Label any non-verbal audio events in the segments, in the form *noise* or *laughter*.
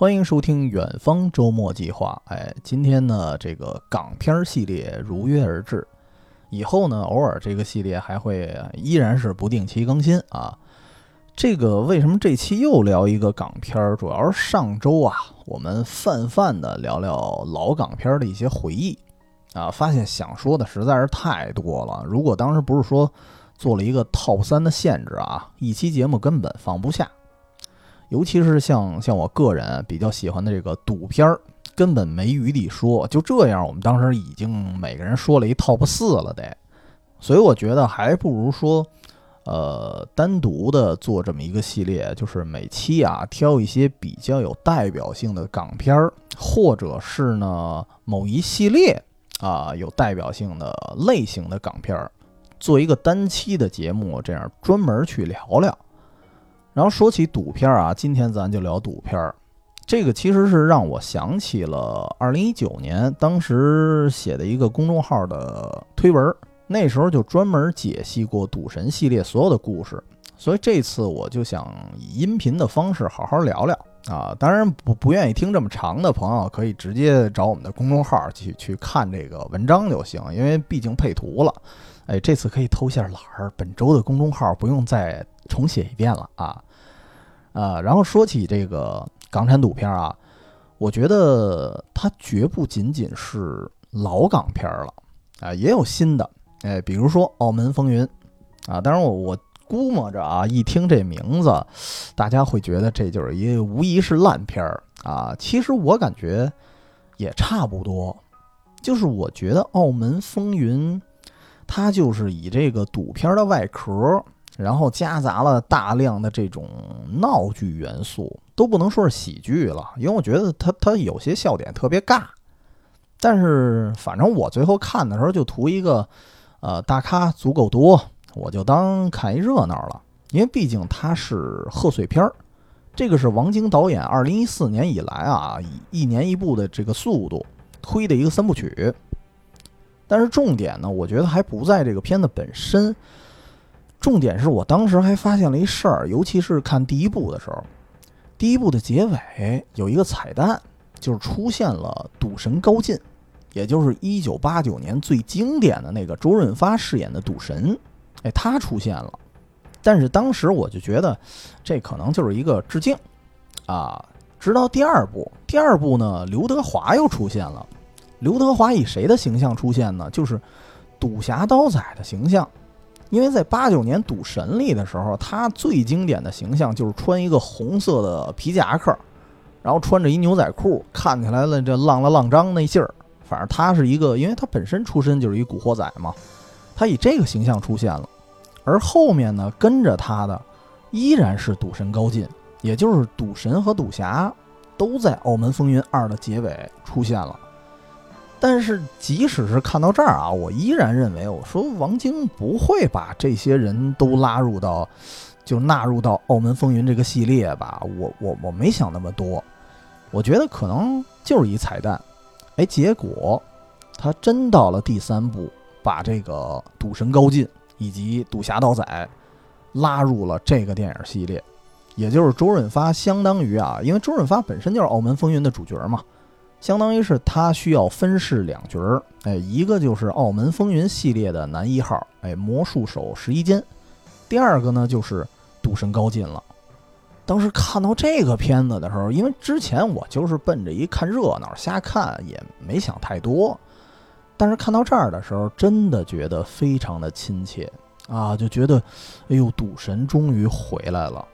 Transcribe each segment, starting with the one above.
欢迎收听远方周末计划。哎，今天呢，这个港片系列如约而至。以后呢，偶尔这个系列还会依然是不定期更新啊。这个为什么这期又聊一个港片儿？主要是上周啊，我们泛泛的聊聊老港片的一些回忆啊，发现想说的实在是太多了。如果当时不是说做了一个 top 三的限制啊，一期节目根本放不下。尤其是像像我个人比较喜欢的这个赌片儿，根本没余地说。就这样，我们当时已经每个人说了一 top 四了得。所以我觉得还不如说，呃，单独的做这么一个系列，就是每期啊挑一些比较有代表性的港片儿，或者是呢某一系列啊有代表性的类型的港片儿，做一个单期的节目，这样专门去聊聊。然后说起赌片啊，今天咱就聊赌片儿。这个其实是让我想起了二零一九年当时写的一个公众号的推文，那时候就专门解析过赌神系列所有的故事。所以这次我就想以音频的方式好好聊聊啊。当然不不愿意听这么长的朋友，可以直接找我们的公众号去去看这个文章就行，因为毕竟配图了。哎，这次可以偷下懒儿，本周的公众号不用再重写一遍了啊。啊，然后说起这个港产赌片啊，我觉得它绝不仅仅是老港片了啊，也有新的，哎，比如说《澳门风云》啊，当然我我估摸着啊，一听这名字，大家会觉得这就是一无疑是烂片儿啊。其实我感觉也差不多，就是我觉得《澳门风云》它就是以这个赌片的外壳。然后夹杂了大量的这种闹剧元素，都不能说是喜剧了，因为我觉得它它有些笑点特别尬。但是反正我最后看的时候就图一个，呃，大咖足够多，我就当看一热闹了。因为毕竟它是贺岁片儿，这个是王晶导演二零一四年以来啊，以一年一部的这个速度推的一个三部曲。但是重点呢，我觉得还不在这个片子本身。重点是我当时还发现了一事儿，尤其是看第一部的时候，第一部的结尾有一个彩蛋，就是出现了赌神高进，也就是一九八九年最经典的那个周润发饰演的赌神，哎，他出现了。但是当时我就觉得这可能就是一个致敬啊。直到第二部，第二部呢，刘德华又出现了。刘德华以谁的形象出现呢？就是赌侠刀仔的形象。因为在八九年《赌神》里的时候，他最经典的形象就是穿一个红色的皮夹克，然后穿着一牛仔裤，看起来了这浪了浪张那劲儿。反正他是一个，因为他本身出身就是一古惑仔嘛，他以这个形象出现了。而后面呢，跟着他的依然是赌神高进，也就是赌神和赌侠都在《澳门风云二》的结尾出现了。但是，即使是看到这儿啊，我依然认为，我说王晶不会把这些人都拉入到，就纳入到《澳门风云》这个系列吧？我我我没想那么多，我觉得可能就是一彩蛋。哎，结果他真到了第三部，把这个赌神高进以及赌侠刀仔拉入了这个电影系列，也就是周润发相当于啊，因为周润发本身就是《澳门风云》的主角嘛。相当于是他需要分饰两角儿，哎，一个就是《澳门风云》系列的男一号，哎，魔术手石一坚；第二个呢就是赌神高进了。当时看到这个片子的时候，因为之前我就是奔着一看热闹瞎看，也没想太多。但是看到这儿的时候，真的觉得非常的亲切啊，就觉得，哎呦，赌神终于回来了。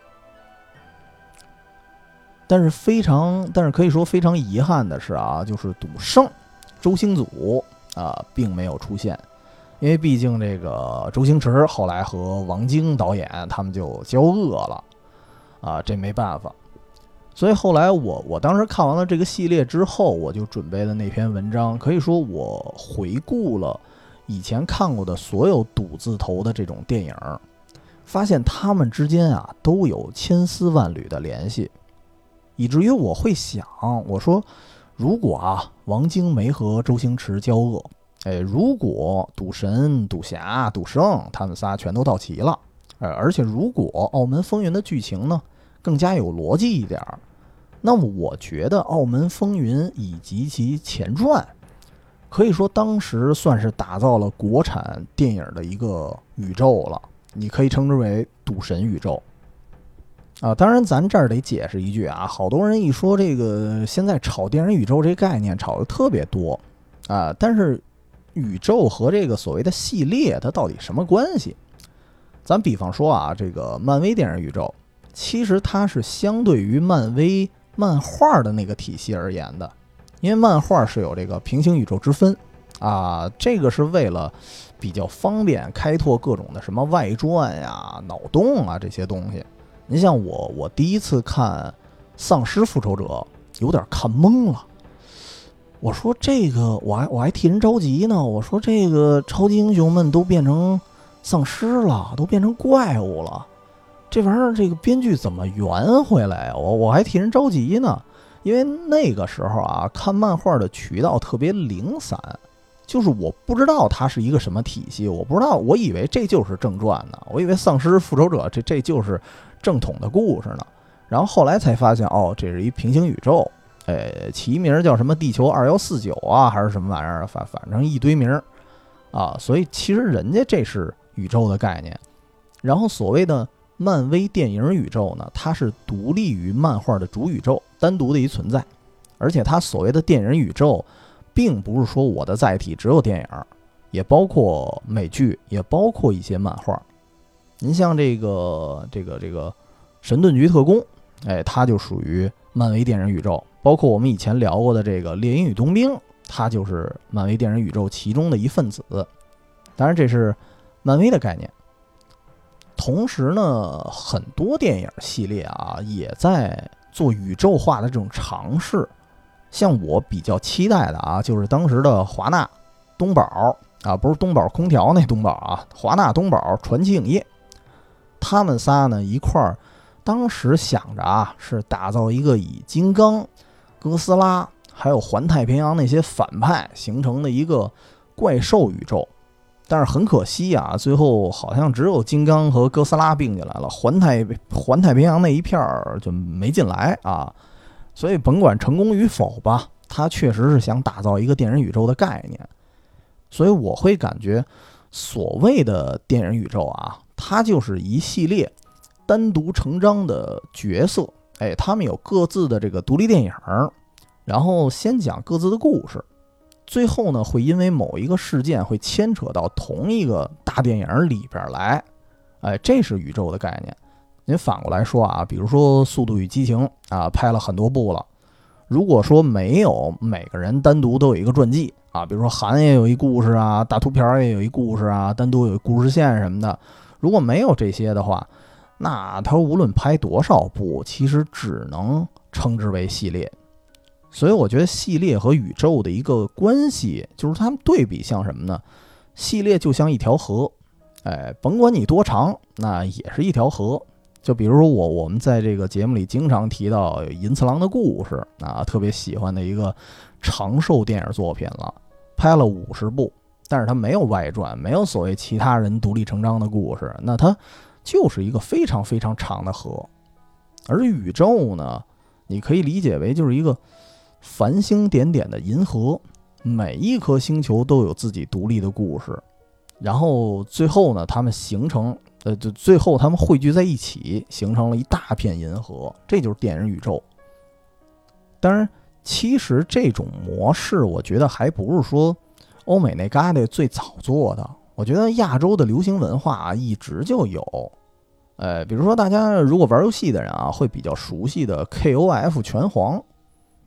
但是非常，但是可以说非常遗憾的是啊，就是赌圣周星祖啊，并没有出现，因为毕竟这个周星驰后来和王晶导演他们就交恶了啊，这没办法。所以后来我我当时看完了这个系列之后，我就准备了那篇文章，可以说我回顾了以前看过的所有赌字头的这种电影，发现他们之间啊都有千丝万缕的联系。以至于我会想，我说，如果啊，王晶没和周星驰交恶，哎，如果赌神、赌侠、赌圣他们仨全都到齐了，呃，而且如果《澳门风云》的剧情呢更加有逻辑一点儿，那么我觉得《澳门风云》以及其前传，可以说当时算是打造了国产电影的一个宇宙了，你可以称之为赌神宇宙。啊，当然，咱这儿得解释一句啊，好多人一说这个现在炒电影宇宙这概念炒的特别多啊，但是宇宙和这个所谓的系列它到底什么关系？咱比方说啊，这个漫威电影宇宙，其实它是相对于漫威漫画的那个体系而言的，因为漫画是有这个平行宇宙之分啊，这个是为了比较方便开拓各种的什么外传呀、脑洞啊这些东西。您像我，我第一次看《丧尸复仇者》，有点看懵了。我说这个，我还我还替人着急呢。我说这个超级英雄们都变成丧尸了，都变成怪物了，这玩意儿这个编剧怎么圆回来啊？我我还替人着急呢，因为那个时候啊，看漫画的渠道特别零散，就是我不知道它是一个什么体系，我不知道，我以为这就是正传呢，我以为《丧尸复仇者》这这就是。正统的故事呢，然后后来才发现，哦，这是一平行宇宙，呃，起名叫什么地球二幺四九啊，还是什么玩意儿？反反正一堆名儿啊，所以其实人家这是宇宙的概念。然后所谓的漫威电影宇宙呢，它是独立于漫画的主宇宙，单独的一存在。而且它所谓的电影宇宙，并不是说我的载体只有电影，也包括美剧，也包括一些漫画。您像这个这个这个《神盾局特工》，哎，它就属于漫威电影宇宙。包括我们以前聊过的这个《猎鹰与冬兵》，它就是漫威电影宇宙其中的一份子。当然，这是漫威的概念。同时呢，很多电影系列啊，也在做宇宙化的这种尝试。像我比较期待的啊，就是当时的华纳、东宝啊，不是东宝空调那东宝啊，华纳、东宝、传奇影业。他们仨呢一块儿，当时想着啊，是打造一个以金刚、哥斯拉还有环太平洋那些反派形成的一个怪兽宇宙。但是很可惜啊，最后好像只有金刚和哥斯拉并进来了，环太 *laughs* 环太平洋那一片儿就没进来啊。所以甭管成功与否吧，他确实是想打造一个电影宇宙的概念。所以我会感觉，所谓的电影宇宙啊。它就是一系列单独成章的角色，哎，他们有各自的这个独立电影，然后先讲各自的故事，最后呢会因为某一个事件会牵扯到同一个大电影里边来，哎，这是宇宙的概念。您反过来说啊，比如说《速度与激情》啊，拍了很多部了，如果说没有每个人单独都有一个传记啊，比如说韩也有一故事啊，大秃瓢也有一故事啊，单独有故事线什么的。如果没有这些的话，那他无论拍多少部，其实只能称之为系列。所以我觉得系列和宇宙的一个关系，就是他们对比像什么呢？系列就像一条河，哎，甭管你多长，那也是一条河。就比如说我，我们在这个节目里经常提到银次郎的故事啊，特别喜欢的一个长寿电影作品了，拍了五十部。但是它没有外传，没有所谓其他人独立成章的故事，那它就是一个非常非常长的河。而宇宙呢，你可以理解为就是一个繁星点点的银河，每一颗星球都有自己独立的故事，然后最后呢，它们形成，呃，就最后它们汇聚在一起，形成了一大片银河，这就是电影宇宙。当然，其实这种模式，我觉得还不是说。欧美那旮瘩最早做的，我觉得亚洲的流行文化一直就有，呃，比如说大家如果玩游戏的人啊会比较熟悉的 KOF 拳皇，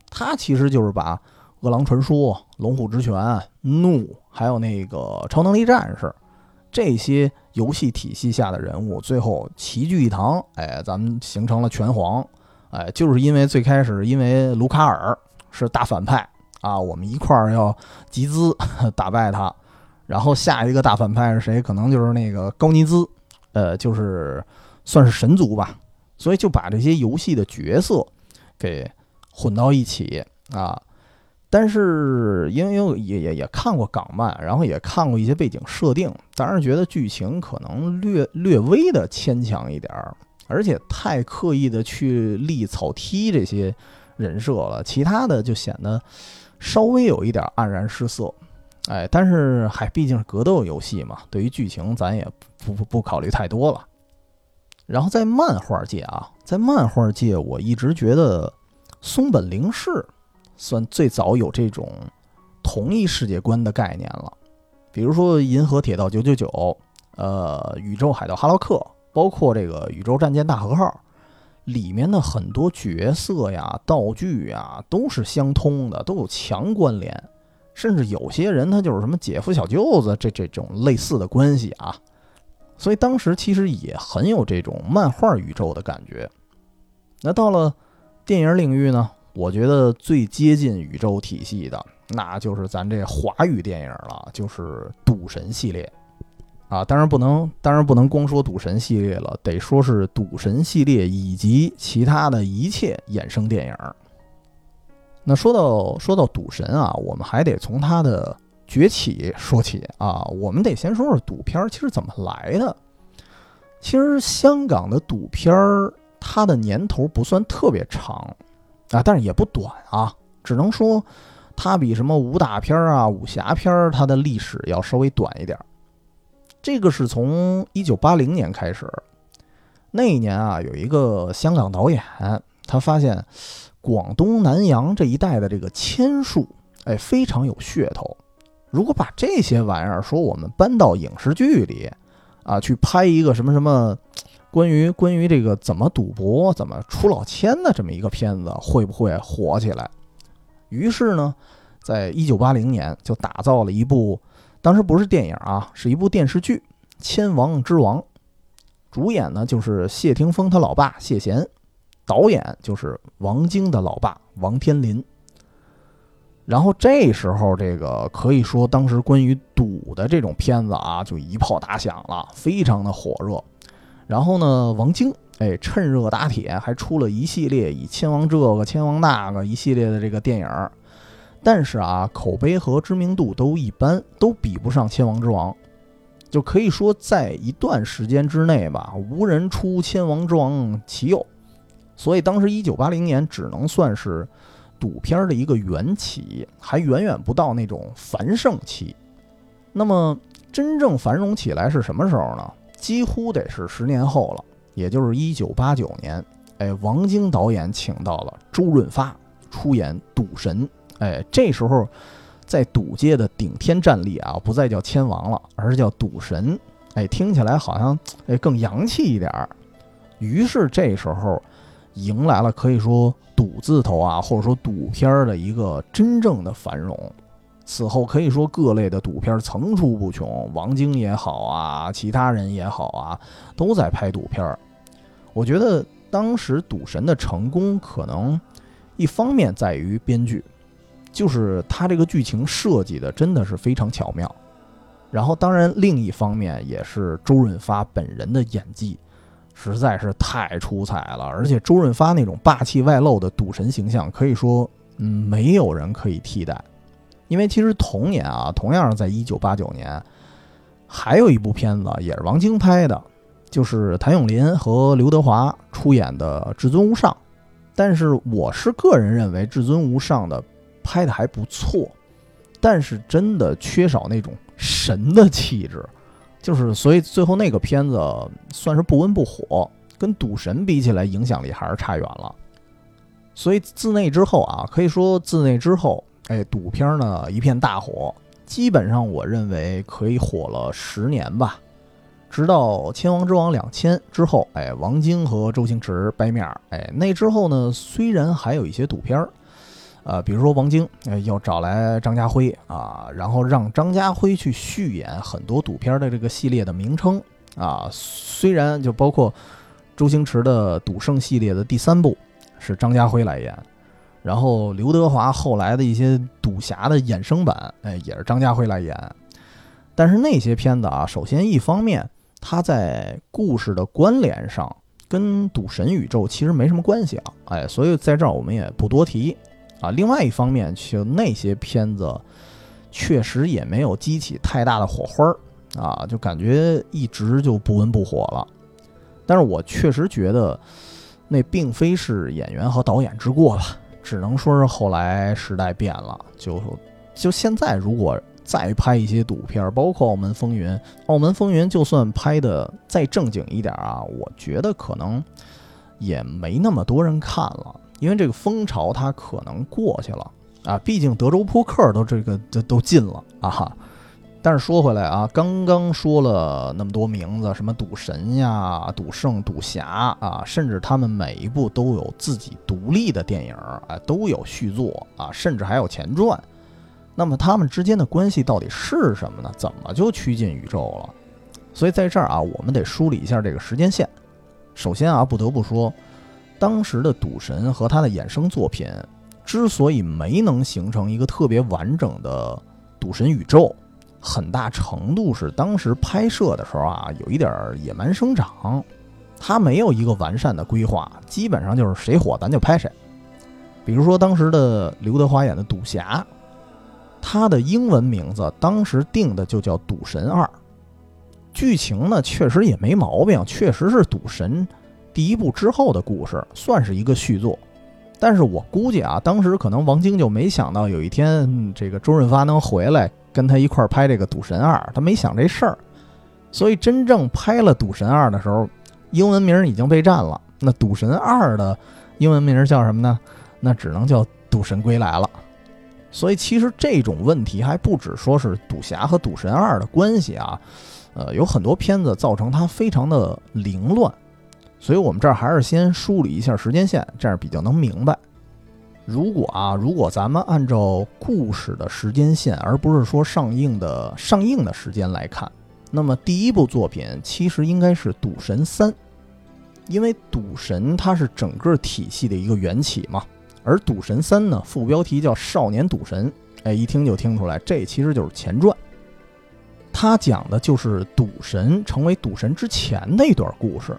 它其实就是把《饿狼传说》《龙虎之拳》《怒》还有那个《超能力战士》这些游戏体系下的人物最后齐聚一堂，哎，咱们形成了拳皇，哎，就是因为最开始因为卢卡尔是大反派。啊，我们一块儿要集资 *laughs* 打败他，然后下一个大反派是谁？可能就是那个高尼兹，呃，就是算是神族吧。所以就把这些游戏的角色给混到一起啊。但是因为也也也看过港漫，然后也看过一些背景设定，当然觉得剧情可能略略微的牵强一点儿，而且太刻意的去立草梯这些人设了，其他的就显得稍微有一点黯然失色。哎，但是还毕竟是格斗游戏嘛，对于剧情咱也不不不考虑太多了。然后在漫画界啊，在漫画界，我一直觉得松本零士算最早有这种同一世界观的概念了。比如说《银河铁道九九九》，呃，《宇宙海盗哈洛克》，包括这个《宇宙战舰大和号》里面的很多角色呀、道具呀，都是相通的，都有强关联。甚至有些人他就是什么姐夫小舅子这这种类似的关系啊，所以当时其实也很有这种漫画宇宙的感觉。那到了电影领域呢，我觉得最接近宇宙体系的，那就是咱这华语电影了，就是赌神系列啊。当然不能，当然不能光说赌神系列了，得说是赌神系列以及其他的一切衍生电影。那说到说到赌神啊，我们还得从他的崛起说起啊。我们得先说说赌片儿其实怎么来的。其实香港的赌片儿它的年头不算特别长啊，但是也不短啊。只能说它比什么武打片儿啊、武侠片儿它的历史要稍微短一点。这个是从一九八零年开始，那一年啊，有一个香港导演他发现。广东南洋这一带的这个签术，哎，非常有噱头。如果把这些玩意儿说我们搬到影视剧里，啊，去拍一个什么什么关于关于这个怎么赌博、怎么出老千的这么一个片子，会不会火起来？于是呢，在一九八零年就打造了一部，当时不是电影啊，是一部电视剧《千王之王》，主演呢就是谢霆锋他老爸谢贤。导演就是王晶的老爸王天林。然后这时候，这个可以说当时关于赌的这种片子啊，就一炮打响了，非常的火热。然后呢，王晶哎趁热打铁，还出了一系列以千王这个千王那个一系列的这个电影。但是啊，口碑和知名度都一般，都比不上千王之王。就可以说，在一段时间之内吧，无人出千王之王其右。所以当时一九八零年只能算是赌片的一个缘起，还远远不到那种繁盛期。那么真正繁荣起来是什么时候呢？几乎得是十年后了，也就是一九八九年。哎，王晶导演请到了周润发出演《赌神》。哎，这时候在赌界的顶天战力啊，不再叫千王了，而是叫赌神。哎，听起来好像哎更洋气一点儿。于是这时候。迎来了可以说赌字头啊，或者说赌片儿的一个真正的繁荣。此后可以说各类的赌片层出不穷，王晶也好啊，其他人也好啊，都在拍赌片儿。我觉得当时赌神的成功，可能一方面在于编剧，就是他这个剧情设计的真的是非常巧妙。然后当然另一方面也是周润发本人的演技。实在是太出彩了，而且周润发那种霸气外露的赌神形象，可以说，嗯，没有人可以替代。因为其实同年啊，同样是在一九八九年，还有一部片子也是王晶拍的，就是谭咏麟和刘德华出演的《至尊无上》。但是我是个人认为，《至尊无上》的拍的还不错，但是真的缺少那种神的气质。就是，所以最后那个片子算是不温不火，跟《赌神》比起来，影响力还是差远了。所以自那之后啊，可以说自那之后，哎，赌片呢一片大火，基本上我认为可以火了十年吧。直到《千王之王》两千之后，哎，王晶和周星驰掰面儿，哎，那之后呢，虽然还有一些赌片儿。呃，比如说王晶，呃，要找来张家辉啊，然后让张家辉去续演很多赌片的这个系列的名称啊。虽然就包括周星驰的赌圣系列的第三部是张家辉来演，然后刘德华后来的一些赌侠的衍生版，哎，也是张家辉来演。但是那些片子啊，首先一方面，他在故事的关联上跟赌神宇宙其实没什么关系啊，哎，所以在这儿我们也不多提。啊。另外一方面，就那些片子确实也没有激起太大的火花儿啊，就感觉一直就不温不火了。但是我确实觉得，那并非是演员和导演之过吧，只能说是后来时代变了。就就现在，如果再拍一些赌片，包括《澳门风云》，《澳门风云》就算拍的再正经一点啊，我觉得可能也没那么多人看了，因为这个风潮它可能过去了啊。毕竟德州扑克都这个都都禁了啊哈。但是说回来啊，刚刚说了那么多名字，什么赌神呀、赌圣、赌侠啊，甚至他们每一部都有自己独立的电影啊，都有续作啊，甚至还有前传。那么他们之间的关系到底是什么呢？怎么就趋近宇宙了？所以在这儿啊，我们得梳理一下这个时间线。首先啊，不得不说，当时的赌神和他的衍生作品之所以没能形成一个特别完整的赌神宇宙，很大程度是当时拍摄的时候啊，有一点野蛮生长，他没有一个完善的规划，基本上就是谁火咱就拍谁。比如说当时的刘德华演的赌侠。他的英文名字当时定的就叫《赌神二》，剧情呢确实也没毛病，确实是赌神第一部之后的故事，算是一个续作。但是我估计啊，当时可能王晶就没想到有一天这个周润发能回来跟他一块儿拍这个《赌神二》，他没想这事儿。所以真正拍了《赌神二》的时候，英文名已经被占了。那《赌神二》的英文名叫什么呢？那只能叫《赌神归来》了。所以其实这种问题还不止说是赌侠和赌神二的关系啊，呃，有很多片子造成它非常的凌乱，所以我们这儿还是先梳理一下时间线，这样比较能明白。如果啊，如果咱们按照故事的时间线，而不是说上映的上映的时间来看，那么第一部作品其实应该是《赌神三》，因为赌神它是整个体系的一个缘起嘛。而《赌神三》呢，副标题叫《少年赌神》，哎，一听就听出来，这其实就是前传。他讲的就是赌神成为赌神之前的一段故事。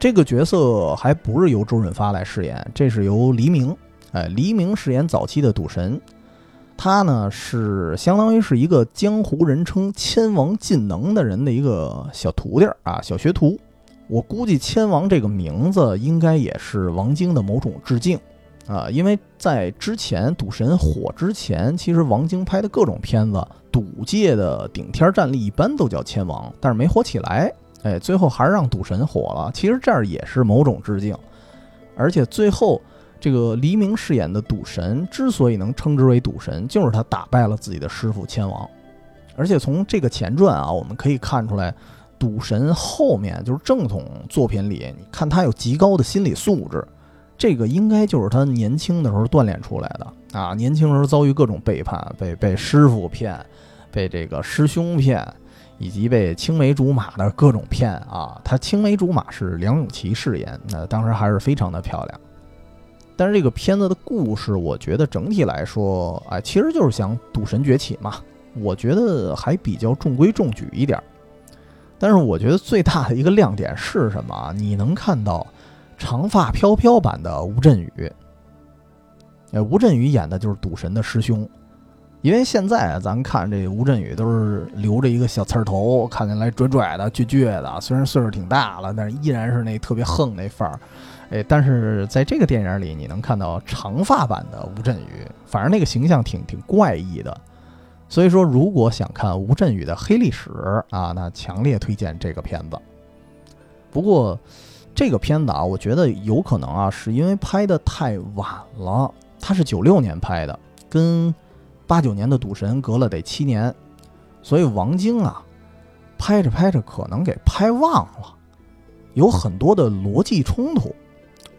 这个角色还不是由周润发来饰演，这是由黎明，哎，黎明饰演早期的赌神。他呢是相当于是一个江湖人称“千王尽能”的人的一个小徒弟啊，小学徒。我估计“千王”这个名字应该也是王晶的某种致敬。啊，因为在之前赌神火之前，其实王晶拍的各种片子，赌界的顶天战力一般都叫千王，但是没火起来。哎，最后还是让赌神火了。其实这儿也是某种致敬。而且最后这个黎明饰演的赌神之所以能称之为赌神，就是他打败了自己的师傅千王。而且从这个前传啊，我们可以看出来，赌神后面就是正统作品里，你看他有极高的心理素质。这个应该就是他年轻的时候锻炼出来的啊！年轻时候遭遇各种背叛，被被师傅骗，被这个师兄骗，以及被青梅竹马的各种骗啊！他青梅竹马是梁咏琪饰演，那当时还是非常的漂亮。但是这个片子的故事，我觉得整体来说，哎，其实就是想赌神崛起嘛。我觉得还比较中规中矩一点。但是我觉得最大的一个亮点是什么？你能看到。长发飘飘版的吴镇宇，哎，吴镇宇演的就是赌神的师兄。因为现在咱看这吴镇宇都是留着一个小刺儿头，看起来拽拽的、倔倔的。虽然岁数挺大了，但是依然是那特别横那范儿。哎，但是在这个电影里，你能看到长发版的吴镇宇，反正那个形象挺挺怪异的。所以说，如果想看吴镇宇的黑历史啊，那强烈推荐这个片子。不过。这个片子啊，我觉得有可能啊，是因为拍的太晚了。他是九六年拍的，跟八九年的《赌神》隔了得七年，所以王晶啊，拍着拍着可能给拍忘了，有很多的逻辑冲突。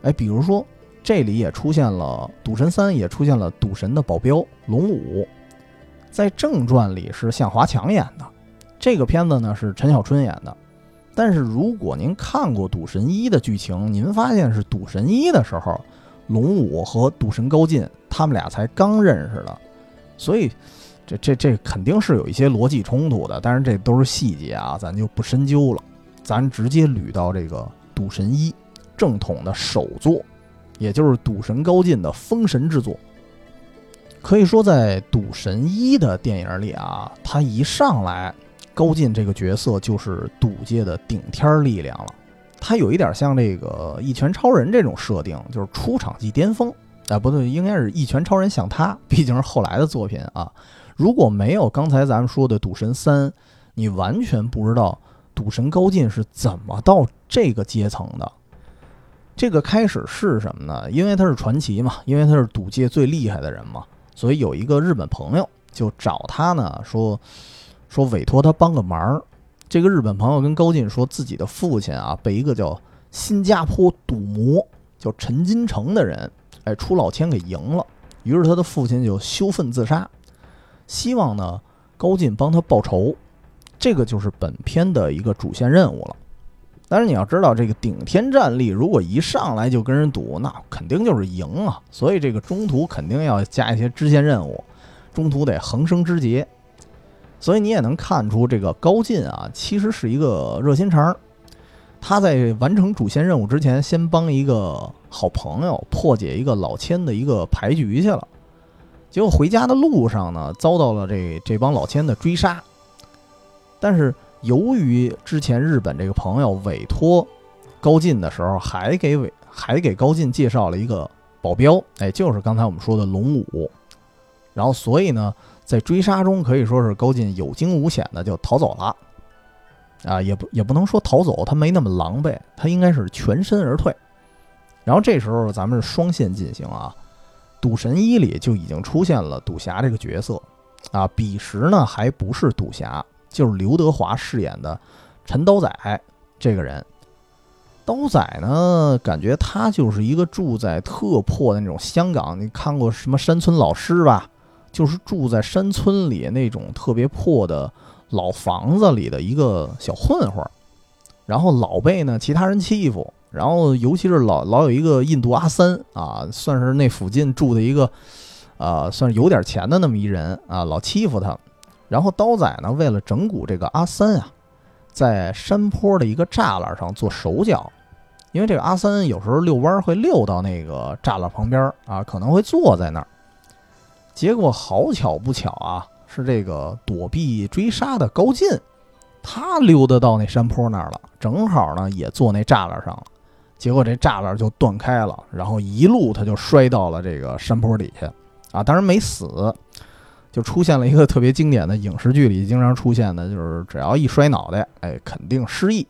哎，比如说这里也出现了《赌神三》，也出现了赌神的保镖龙五，在正传里是向华强演的，这个片子呢是陈小春演的。但是如果您看过《赌神一》的剧情，您发现是《赌神一》的时候，龙五和赌神高进他们俩才刚认识的，所以这这这肯定是有一些逻辑冲突的。但是这都是细节啊，咱就不深究了，咱直接捋到这个《赌神一》正统的首作，也就是赌神高进的封神之作。可以说，在《赌神一》的电影里啊，他一上来，高进这个角色就是赌界的顶天力量了。他有一点像这个《一拳超人》这种设定，就是出场即巅峰。哎，不对，应该是一拳超人像他，毕竟是后来的作品啊。如果没有刚才咱们说的《赌神三》，你完全不知道赌神高进是怎么到这个阶层的。这个开始是什么呢？因为他是传奇嘛，因为他是赌界最厉害的人嘛。所以有一个日本朋友就找他呢，说说委托他帮个忙。这个日本朋友跟高进说，自己的父亲啊被一个叫新加坡赌魔叫陈金城的人，哎出老千给赢了。于是他的父亲就羞愤自杀，希望呢高进帮他报仇。这个就是本片的一个主线任务了。但是你要知道，这个顶天战力如果一上来就跟人赌，那肯定就是赢啊。所以这个中途肯定要加一些支线任务，中途得横生枝节。所以你也能看出，这个高进啊，其实是一个热心肠。他在完成主线任务之前，先帮一个好朋友破解一个老千的一个牌局去了。结果回家的路上呢，遭到了这这帮老千的追杀。但是。由于之前日本这个朋友委托高进的时候，还给委还给高进介绍了一个保镖，哎，就是刚才我们说的龙武。然后，所以呢，在追杀中可以说是高进有惊无险的就逃走了。啊，也不也不能说逃走，他没那么狼狈，他应该是全身而退。然后这时候咱们是双线进行啊，《赌神一》里就已经出现了赌侠这个角色，啊，彼时呢还不是赌侠。就是刘德华饰演的陈刀仔这个人，刀仔呢，感觉他就是一个住在特破的那种香港。你看过什么山村老师吧？就是住在山村里那种特别破的老房子里的一个小混混，然后老被呢其他人欺负，然后尤其是老老有一个印度阿三啊，算是那附近住的一个，呃，算是有点钱的那么一人啊，老欺负他。然后刀仔呢，为了整蛊这个阿三啊，在山坡的一个栅栏上做手脚，因为这个阿三有时候遛弯会溜到那个栅栏旁边啊，可能会坐在那儿。结果好巧不巧啊，是这个躲避追杀的高进，他溜达到那山坡那儿了，正好呢也坐那栅栏上了。结果这栅栏就断开了，然后一路他就摔到了这个山坡底下啊，当然没死。就出现了一个特别经典的影视剧里经常出现的，就是只要一摔脑袋，哎，肯定失忆。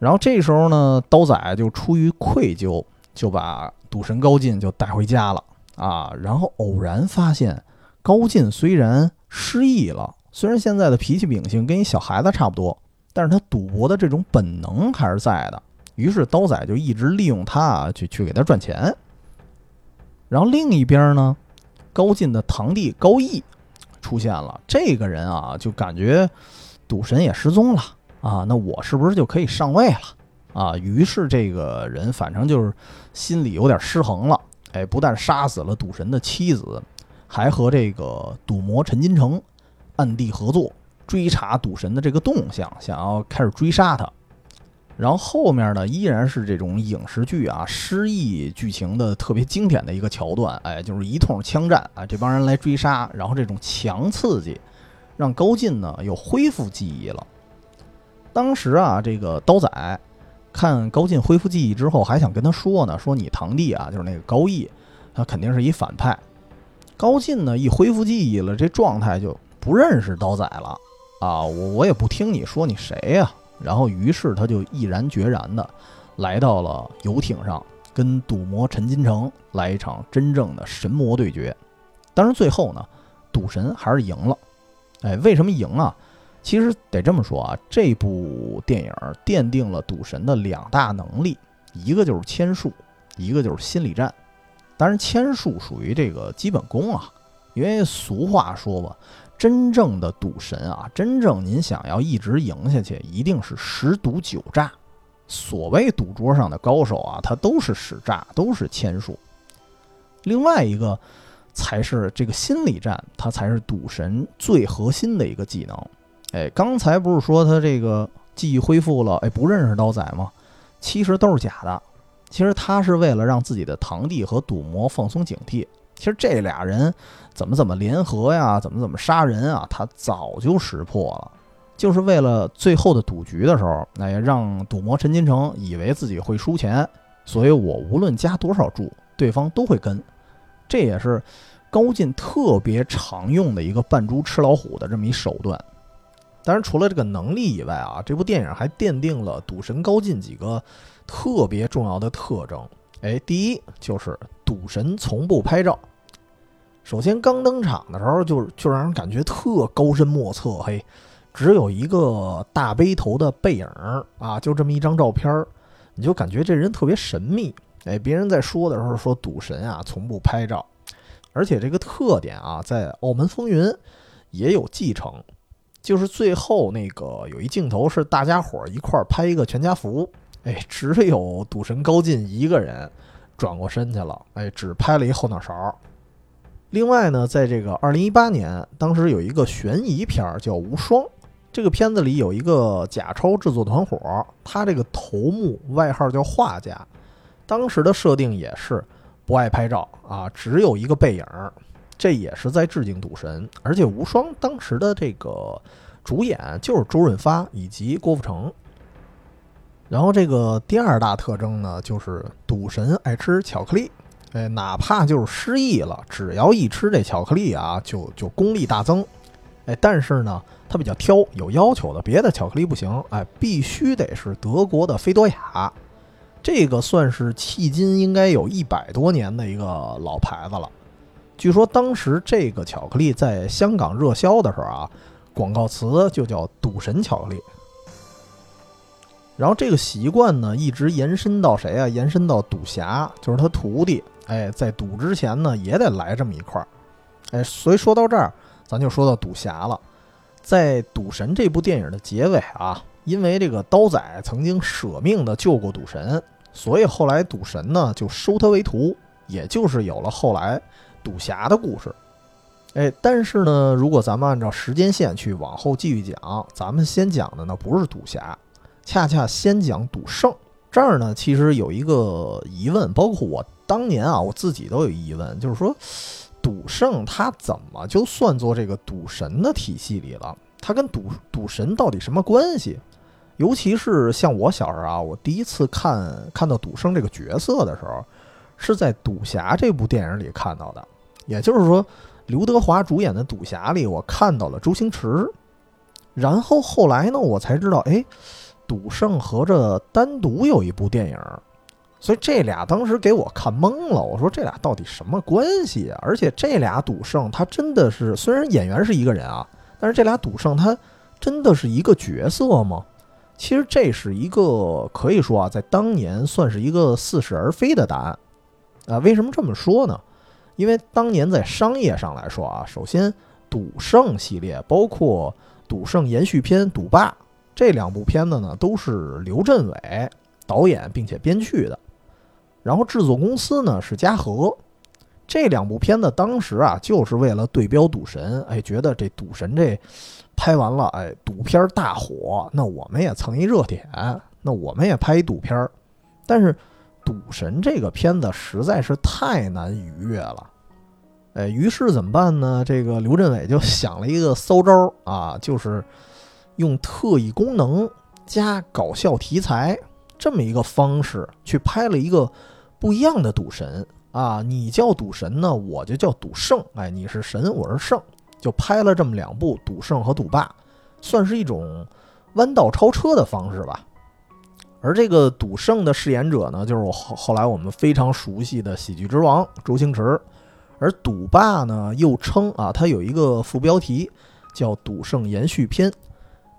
然后这时候呢，刀仔就出于愧疚，就把赌神高进就带回家了啊。然后偶然发现，高进虽然失忆了，虽然现在的脾气秉性跟一小孩子差不多，但是他赌博的这种本能还是在的。于是刀仔就一直利用他啊，去去给他赚钱。然后另一边呢？高进的堂弟高义出现了，这个人啊，就感觉赌神也失踪了啊，那我是不是就可以上位了啊？于是这个人反正就是心里有点失衡了，哎，不但杀死了赌神的妻子，还和这个赌魔陈金城暗地合作，追查赌神的这个动向，想要开始追杀他。然后后面呢，依然是这种影视剧啊，失忆剧情的特别经典的一个桥段，哎，就是一通枪战啊，这帮人来追杀，然后这种强刺激，让高进呢又恢复记忆了。当时啊，这个刀仔看高进恢复记忆之后，还想跟他说呢，说你堂弟啊，就是那个高义，他肯定是一反派。高进呢一恢复记忆了，这状态就不认识刀仔了啊，我我也不听你说你谁呀。然后，于是他就毅然决然的来到了游艇上，跟赌魔陈金城来一场真正的神魔对决。当然，最后呢，赌神还是赢了。哎，为什么赢啊？其实得这么说啊，这部电影奠定了赌神的两大能力，一个就是签术，一个就是心理战。当然，签术属于这个基本功啊，因为俗话说吧。真正的赌神啊，真正您想要一直赢下去，一定是十赌九诈。所谓赌桌上的高手啊，他都是使诈，都是签术。另外一个才是这个心理战，它才是赌神最核心的一个技能。哎，刚才不是说他这个记忆恢复了，哎，不认识刀仔吗？其实都是假的。其实他是为了让自己的堂弟和赌魔放松警惕，其实这俩人怎么怎么联合呀，怎么怎么杀人啊，他早就识破了，就是为了最后的赌局的时候，那也，让赌魔陈金城以为自己会输钱，所以我无论加多少注，对方都会跟。这也是高进特别常用的一个扮猪吃老虎的这么一手段。当然，除了这个能力以外啊，这部电影还奠定了赌神高进几个特别重要的特征。哎，第一就是赌神从不拍照。首先刚登场的时候就就让人感觉特高深莫测，嘿，只有一个大背头的背影啊，就这么一张照片，你就感觉这人特别神秘。哎，别人在说的时候说赌神啊从不拍照，而且这个特点啊在《澳门风云》也有继承，就是最后那个有一镜头是大家伙一块拍一个全家福。哎，只有赌神高进一个人转过身去了，哎，只拍了一后脑勺。另外呢，在这个二零一八年，当时有一个悬疑片叫《无双》，这个片子里有一个假钞制作团伙，他这个头目外号叫画家，当时的设定也是不爱拍照啊，只有一个背影，这也是在致敬赌神。而且《无双》当时的这个主演就是周润发以及郭富城。然后这个第二大特征呢，就是赌神爱吃巧克力，哎，哪怕就是失忆了，只要一吃这巧克力啊，就就功力大增，哎，但是呢，他比较挑，有要求的，别的巧克力不行，哎，必须得是德国的菲多雅，这个算是迄今应该有一百多年的一个老牌子了。据说当时这个巧克力在香港热销的时候啊，广告词就叫“赌神巧克力”。然后这个习惯呢，一直延伸到谁啊？延伸到赌侠，就是他徒弟。哎，在赌之前呢，也得来这么一块儿。哎，所以说到这儿，咱就说到赌侠了。在《赌神》这部电影的结尾啊，因为这个刀仔曾经舍命的救过赌神，所以后来赌神呢就收他为徒，也就是有了后来赌侠的故事。哎，但是呢，如果咱们按照时间线去往后继续讲，咱们先讲的呢不是赌侠。恰恰先讲赌圣这儿呢，其实有一个疑问，包括我当年啊，我自己都有疑问，就是说，赌圣他怎么就算作这个赌神的体系里了？他跟赌赌神到底什么关系？尤其是像我小时候啊，我第一次看看到赌圣这个角色的时候，是在《赌侠》这部电影里看到的，也就是说，刘德华主演的《赌侠》里，我看到了周星驰，然后后来呢，我才知道，哎。赌圣和这单独有一部电影，所以这俩当时给我看懵了。我说这俩到底什么关系啊？而且这俩赌圣他真的是，虽然演员是一个人啊，但是这俩赌圣他真的是一个角色吗？其实这是一个可以说啊，在当年算是一个似是而非的答案啊。为什么这么说呢？因为当年在商业上来说啊，首先赌圣系列包括赌圣延续篇《赌霸》。这两部片子呢，都是刘镇伟导演并且编剧的，然后制作公司呢是嘉禾。这两部片子当时啊，就是为了对标《赌神》，哎，觉得这《赌神》这拍完了，哎，赌片大火，那我们也蹭一热点，那我们也拍一赌片儿。但是《赌神》这个片子实在是太难逾越了，哎，于是怎么办呢？这个刘镇伟就想了一个骚招啊，就是。用特异功能加搞笑题材这么一个方式去拍了一个不一样的赌神啊！你叫赌神呢，我就叫赌圣。哎，你是神，我是圣，就拍了这么两部赌圣和赌霸，算是一种弯道超车的方式吧。而这个赌圣的饰演者呢，就是我后后来我们非常熟悉的喜剧之王周星驰。而赌霸呢，又称啊，它有一个副标题叫《赌圣延续篇》。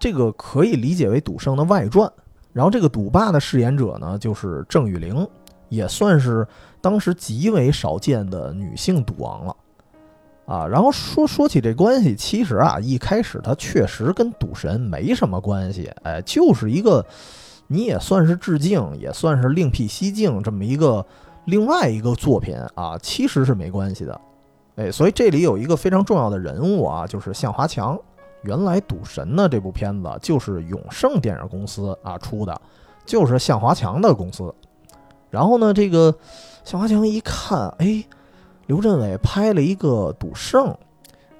这个可以理解为赌圣的外传，然后这个赌霸的饰演者呢，就是郑裕玲，也算是当时极为少见的女性赌王了，啊，然后说说起这关系，其实啊，一开始他确实跟赌神没什么关系，哎，就是一个你也算是致敬，也算是另辟蹊径这么一个另外一个作品啊，其实是没关系的，哎，所以这里有一个非常重要的人物啊，就是向华强。原来《赌神》呢这部片子就是永盛电影公司啊出的，就是向华强的公司。然后呢，这个向华强一看，哎，刘镇伟拍了一个赌圣，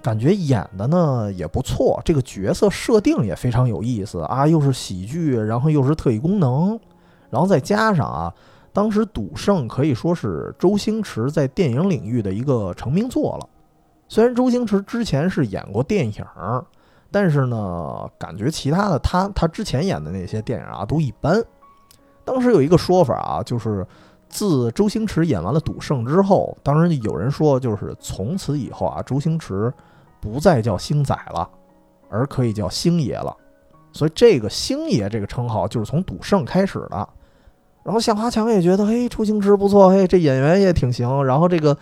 感觉演的呢也不错，这个角色设定也非常有意思啊，又是喜剧，然后又是特异功能，然后再加上啊，当时赌圣可以说是周星驰在电影领域的一个成名作了。虽然周星驰之前是演过电影，但是呢，感觉其他的他他之前演的那些电影啊都一般。当时有一个说法啊，就是自周星驰演完了《赌圣》之后，当然有人说，就是从此以后啊，周星驰不再叫星仔了，而可以叫星爷了。所以这个星爷这个称号就是从《赌圣》开始的。然后向华强也觉得，嘿，周星驰不错，嘿，这演员也挺行。然后这个《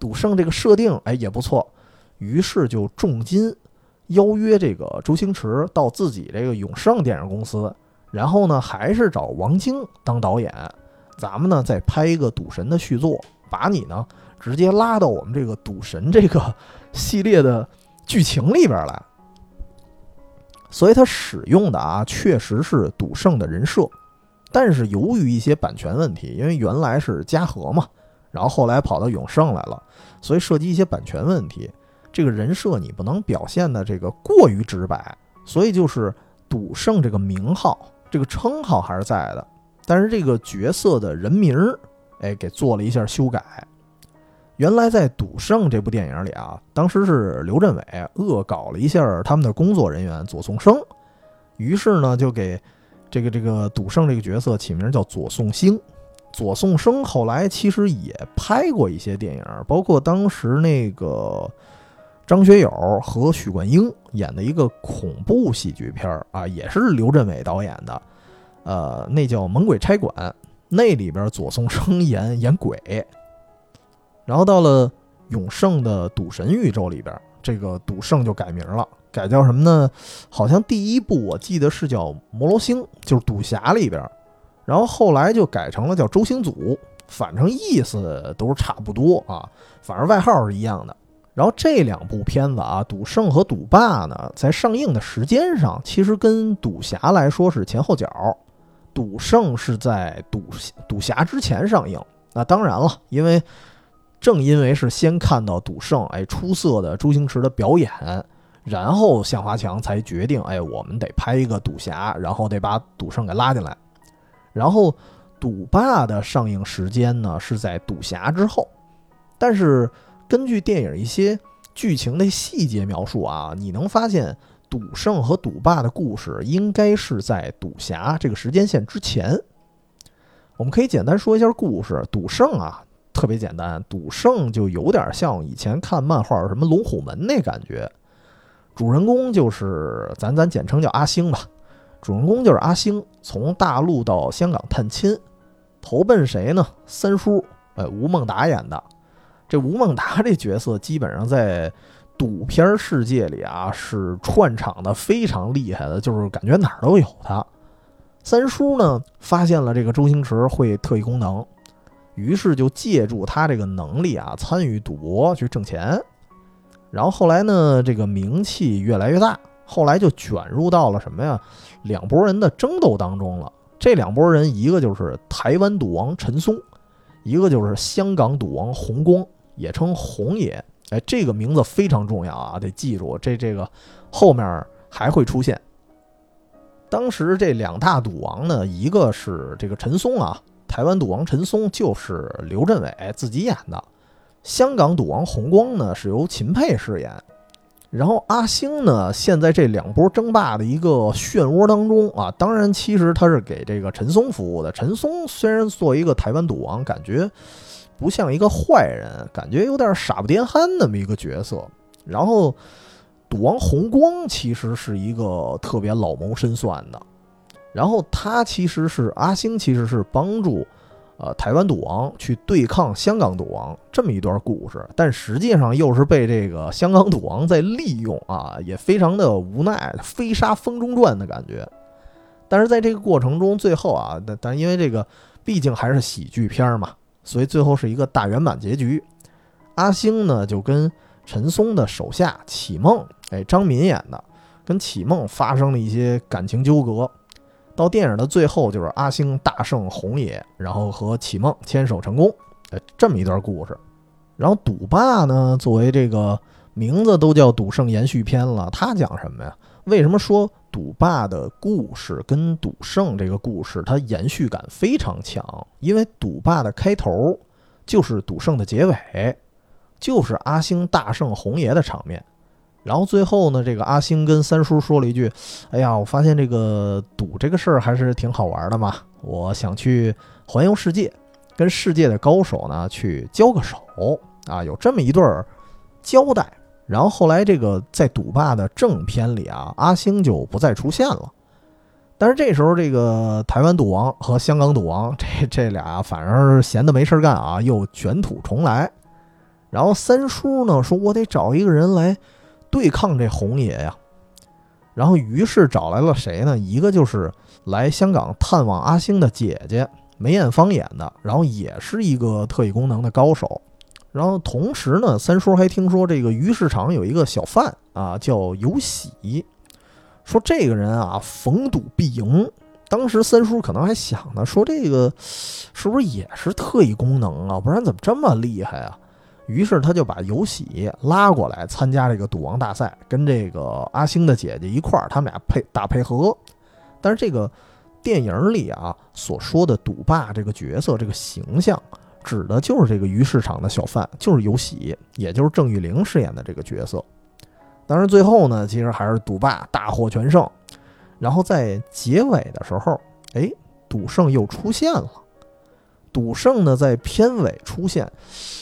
赌圣》这个设定，哎，也不错。于是就重金邀约这个周星驰到自己这个永盛电影公司。然后呢，还是找王晶当导演，咱们呢再拍一个《赌神》的续作，把你呢直接拉到我们这个《赌神》这个系列的剧情里边来。所以他使用的啊，确实是赌圣的人设，但是由于一些版权问题，因为原来是嘉禾嘛，然后后来跑到永盛来了，所以涉及一些版权问题，这个人设你不能表现的这个过于直白，所以就是赌圣这个名号。这个称号还是在的，但是这个角色的人名儿，哎，给做了一下修改。原来在《赌圣》这部电影里啊，当时是刘镇伟恶搞了一下他们的工作人员左颂生，于是呢，就给这个这个赌圣这个角色起名叫左颂星。左颂生后来其实也拍过一些电影，包括当时那个。张学友和许冠英演的一个恐怖喜剧片儿啊，也是刘镇伟导演的，呃，那叫《猛鬼差馆》，那里边左颂生演演鬼。然后到了永盛的赌神宇宙里边，这个赌圣就改名了，改叫什么呢？好像第一部我记得是叫摩罗星，就是赌侠里边，然后后来就改成了叫周星祖，反正意思都是差不多啊，反正外号是一样的。然后这两部片子啊，《赌圣》和《赌霸》呢，在上映的时间上，其实跟《赌侠》来说是前后脚，《赌圣》是在《赌赌侠》之前上映。那当然了，因为正因为是先看到《赌圣》，哎，出色的周星驰的表演，然后向华强才决定，哎，我们得拍一个《赌侠》，然后得把《赌圣》给拉进来。然后《赌霸》的上映时间呢，是在《赌侠》之后，但是。根据电影一些剧情的细节描述啊，你能发现赌圣和赌霸的故事应该是在赌侠这个时间线之前。我们可以简单说一下故事。赌圣啊，特别简单，赌圣就有点像以前看漫画什么龙虎门那感觉。主人公就是咱咱简称叫阿星吧。主人公就是阿星，从大陆到香港探亲，投奔谁呢？三叔，呃，吴孟达演的。这吴孟达这角色基本上在赌片世界里啊是串场的非常厉害的，就是感觉哪儿都有他。三叔呢发现了这个周星驰会特异功能，于是就借助他这个能力啊参与赌博去挣钱。然后后来呢这个名气越来越大，后来就卷入到了什么呀两拨人的争斗当中了。这两拨人一个就是台湾赌王陈松，一个就是香港赌王洪光。也称红爷，哎，这个名字非常重要啊，得记住。这这个后面还会出现。当时这两大赌王呢，一个是这个陈松啊，台湾赌王陈松就是刘镇伟自己演的；香港赌王洪光呢，是由秦沛饰演。然后阿星呢，现在这两波争霸的一个漩涡当中啊，当然其实他是给这个陈松服务的。陈松虽然作为一个台湾赌王，感觉。不像一个坏人，感觉有点傻不颠憨那么一个角色。然后，赌王红光其实是一个特别老谋深算的。然后他其实是阿星，其实是帮助呃台湾赌王去对抗香港赌王这么一段故事。但实际上又是被这个香港赌王在利用啊，也非常的无奈，飞沙风中转的感觉。但是在这个过程中，最后啊，但但因为这个毕竟还是喜剧片嘛。所以最后是一个大圆满结局，阿星呢就跟陈松的手下启梦，哎，张敏演的，跟启梦发生了一些感情纠葛。到电影的最后，就是阿星大胜红爷，然后和启梦牵手成功，哎，这么一段故事。然后赌霸呢，作为这个名字都叫赌圣延续篇了，他讲什么呀？为什么说赌霸的故事跟赌圣这个故事它延续感非常强？因为赌霸的开头就是赌圣的结尾，就是阿星大胜红爷的场面。然后最后呢，这个阿星跟三叔说了一句：“哎呀，我发现这个赌这个事儿还是挺好玩的嘛，我想去环游世界，跟世界的高手呢去交个手啊，有这么一对儿交代。”然后后来这个在赌霸的正片里啊，阿星就不再出现了。但是这时候这个台湾赌王和香港赌王 *laughs* 这这俩反正闲的没事干啊，又卷土重来。然后三叔呢说：“我得找一个人来。”对抗这红爷呀，然后于是找来了谁呢？一个就是来香港探望阿星的姐姐梅艳芳演的，然后也是一个特异功能的高手。然后同时呢，三叔还听说这个鱼市场有一个小贩啊，叫有喜，说这个人啊逢赌必赢。当时三叔可能还想呢，说这个是不是也是特异功能啊？不然怎么这么厉害啊？于是他就把尤喜拉过来参加这个赌王大赛，跟这个阿星的姐姐一块儿，他们俩配打配合。但是这个电影里啊所说的赌霸这个角色这个形象，指的就是这个鱼市场的小贩，就是尤喜，也就是郑玉玲饰演的这个角色。当然最后呢，其实还是赌霸大获全胜。然后在结尾的时候，哎，赌圣又出现了。赌圣呢，在片尾出现，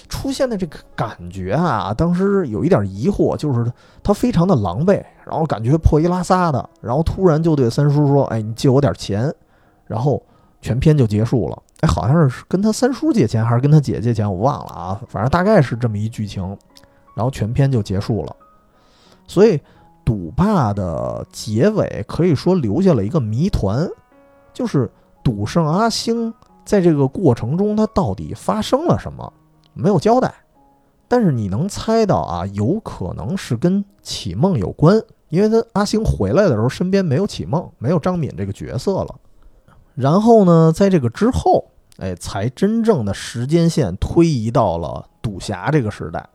出现的这个感觉啊，当时有一点疑惑，就是他非常的狼狈，然后感觉破衣拉撒的，然后突然就对三叔说：“哎，你借我点钱。”然后全片就结束了。哎，好像是跟他三叔借钱，还是跟他姐借钱，我忘了啊。反正大概是这么一剧情，然后全片就结束了。所以赌霸的结尾可以说留下了一个谜团，就是赌圣阿星。在这个过程中，他到底发生了什么？没有交代，但是你能猜到啊，有可能是跟启梦有关，因为他阿星回来的时候身边没有启梦，没有张敏这个角色了。然后呢，在这个之后，哎，才真正的时间线推移到了赌侠这个时代。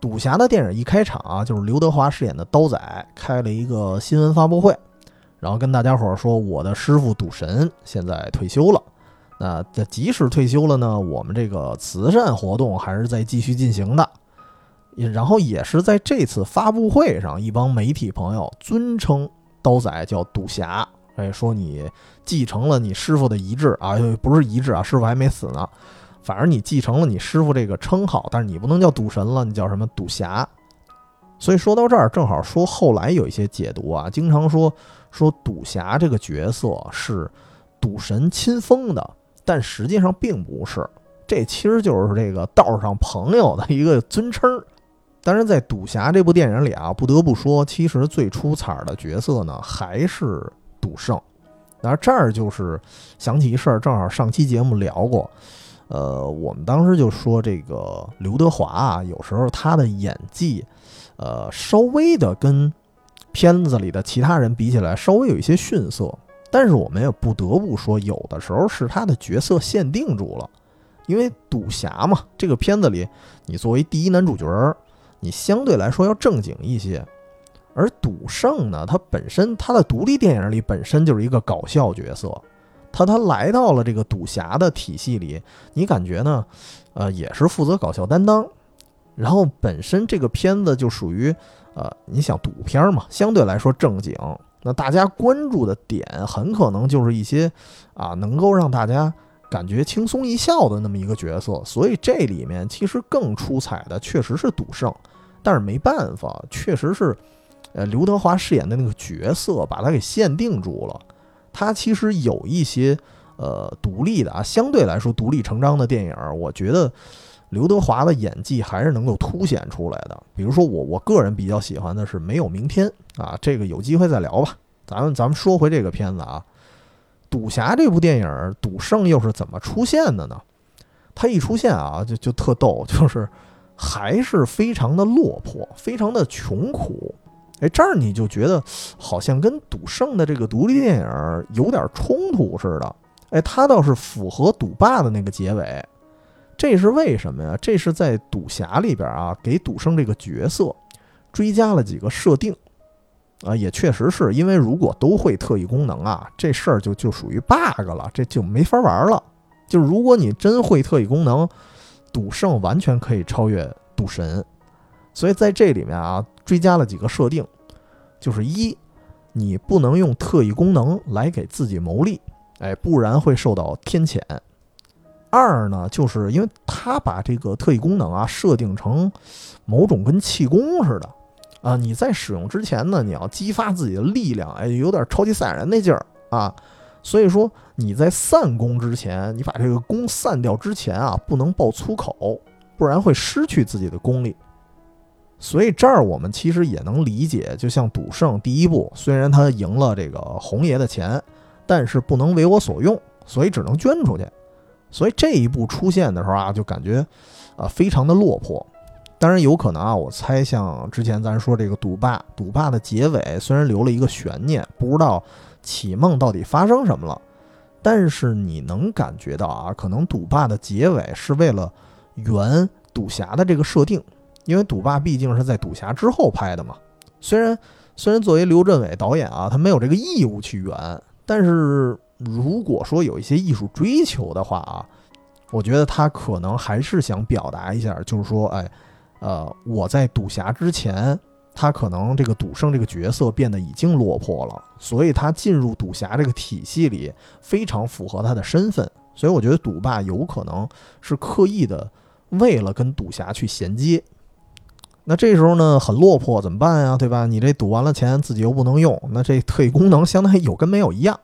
赌侠的电影一开场啊，就是刘德华饰演的刀仔开了一个新闻发布会，然后跟大家伙说：“我的师傅赌神现在退休了。”那即使退休了呢，我们这个慈善活动还是在继续进行的。然后也是在这次发布会上，一帮媒体朋友尊称刀仔叫赌侠，哎，说你继承了你师傅的遗志啊，不是遗志啊，师傅还没死呢。反正你继承了你师傅这个称号，但是你不能叫赌神了，你叫什么赌侠。所以说到这儿，正好说后来有一些解读啊，经常说说赌侠这个角色是赌神亲封的。但实际上并不是，这其实就是这个道上朋友的一个尊称。当然，在《赌侠》这部电影里啊，不得不说，其实最出彩的角色呢还是赌圣。那这儿就是想起一事儿，正好上期节目聊过，呃，我们当时就说这个刘德华啊，有时候他的演技，呃，稍微的跟片子里的其他人比起来，稍微有一些逊色。但是我们也不得不说，有的时候是他的角色限定住了，因为赌侠嘛，这个片子里你作为第一男主角，你相对来说要正经一些，而赌圣呢，他本身他的独立电影里本身就是一个搞笑角色，他他来到了这个赌侠的体系里，你感觉呢，呃，也是负责搞笑担当，然后本身这个片子就属于，呃，你想赌片嘛，相对来说正经。那大家关注的点很可能就是一些啊，能够让大家感觉轻松一笑的那么一个角色，所以这里面其实更出彩的确实是赌圣，但是没办法，确实是，呃，刘德华饰演的那个角色把他给限定住了。他其实有一些呃独立的啊，相对来说独立成章的电影，我觉得。刘德华的演技还是能够凸显出来的。比如说，我我个人比较喜欢的是《没有明天》啊，这个有机会再聊吧。咱们咱们说回这个片子啊，《赌侠》这部电影，赌圣又是怎么出现的呢？他一出现啊，就就特逗，就是还是非常的落魄，非常的穷苦。哎，这儿你就觉得好像跟赌圣的这个独立电影有点冲突似的。哎，他倒是符合赌霸的那个结尾。这是为什么呀？这是在赌侠里边啊，给赌圣这个角色追加了几个设定啊，也确实是因为如果都会特异功能啊，这事儿就就属于 bug 了，这就没法玩了。就是如果你真会特异功能，赌圣完全可以超越赌神。所以在这里面啊，追加了几个设定，就是一，你不能用特异功能来给自己谋利，哎，不然会受到天谴。二呢，就是因为他把这个特异功能啊设定成某种跟气功似的啊，你在使用之前呢，你要激发自己的力量，哎，有点超级赛亚人那劲儿啊。所以说你在散功之前，你把这个功散掉之前啊，不能爆粗口，不然会失去自己的功力。所以这儿我们其实也能理解，就像赌圣第一步，虽然他赢了这个红爷的钱，但是不能为我所用，所以只能捐出去。所以这一步出现的时候啊，就感觉啊非常的落魄。当然有可能啊，我猜像之前咱说这个赌霸，赌霸的结尾虽然留了一个悬念，不知道启梦到底发生什么了，但是你能感觉到啊，可能赌霸的结尾是为了圆赌侠的这个设定。因为赌霸毕竟是在赌侠之后拍的嘛，虽然虽然作为刘镇伟导演啊，他没有这个义务去圆，但是如果说有一些艺术追求的话啊，我觉得他可能还是想表达一下，就是说，哎，呃，我在赌侠之前，他可能这个赌圣这个角色变得已经落魄了，所以他进入赌侠这个体系里非常符合他的身份，所以我觉得赌霸有可能是刻意的为了跟赌侠去衔接。那这时候呢，很落魄，怎么办呀？对吧？你这赌完了钱，自己又不能用，那这特异功能相当于有跟没有一样。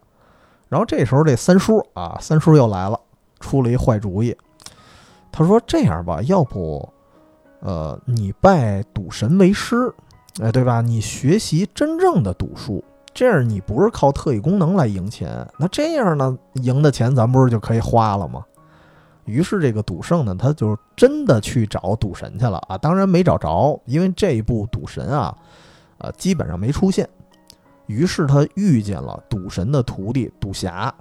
然后这时候这三叔啊，三叔又来了，出了一坏主意。他说：“这样吧，要不，呃，你拜赌神为师，哎，对吧？你学习真正的赌术，这样你不是靠特异功能来赢钱，那这样呢，赢的钱咱不是就可以花了吗？”于是这个赌圣呢，他就真的去找赌神去了啊！当然没找着，因为这一部赌神啊，呃，基本上没出现。于是他遇见了赌神的徒弟赌侠。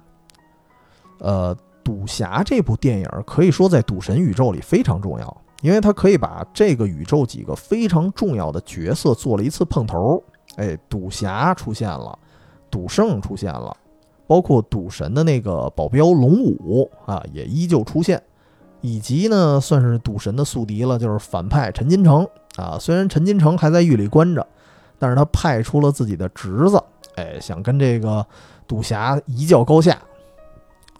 呃，赌侠这部电影可以说在赌神宇宙里非常重要，因为它可以把这个宇宙几个非常重要的角色做了一次碰头。哎，赌侠出现了，赌圣出现了。包括赌神的那个保镖龙武啊，也依旧出现，以及呢，算是赌神的宿敌了，就是反派陈金城啊。虽然陈金城还在狱里关着，但是他派出了自己的侄子，哎，想跟这个赌侠一较高下。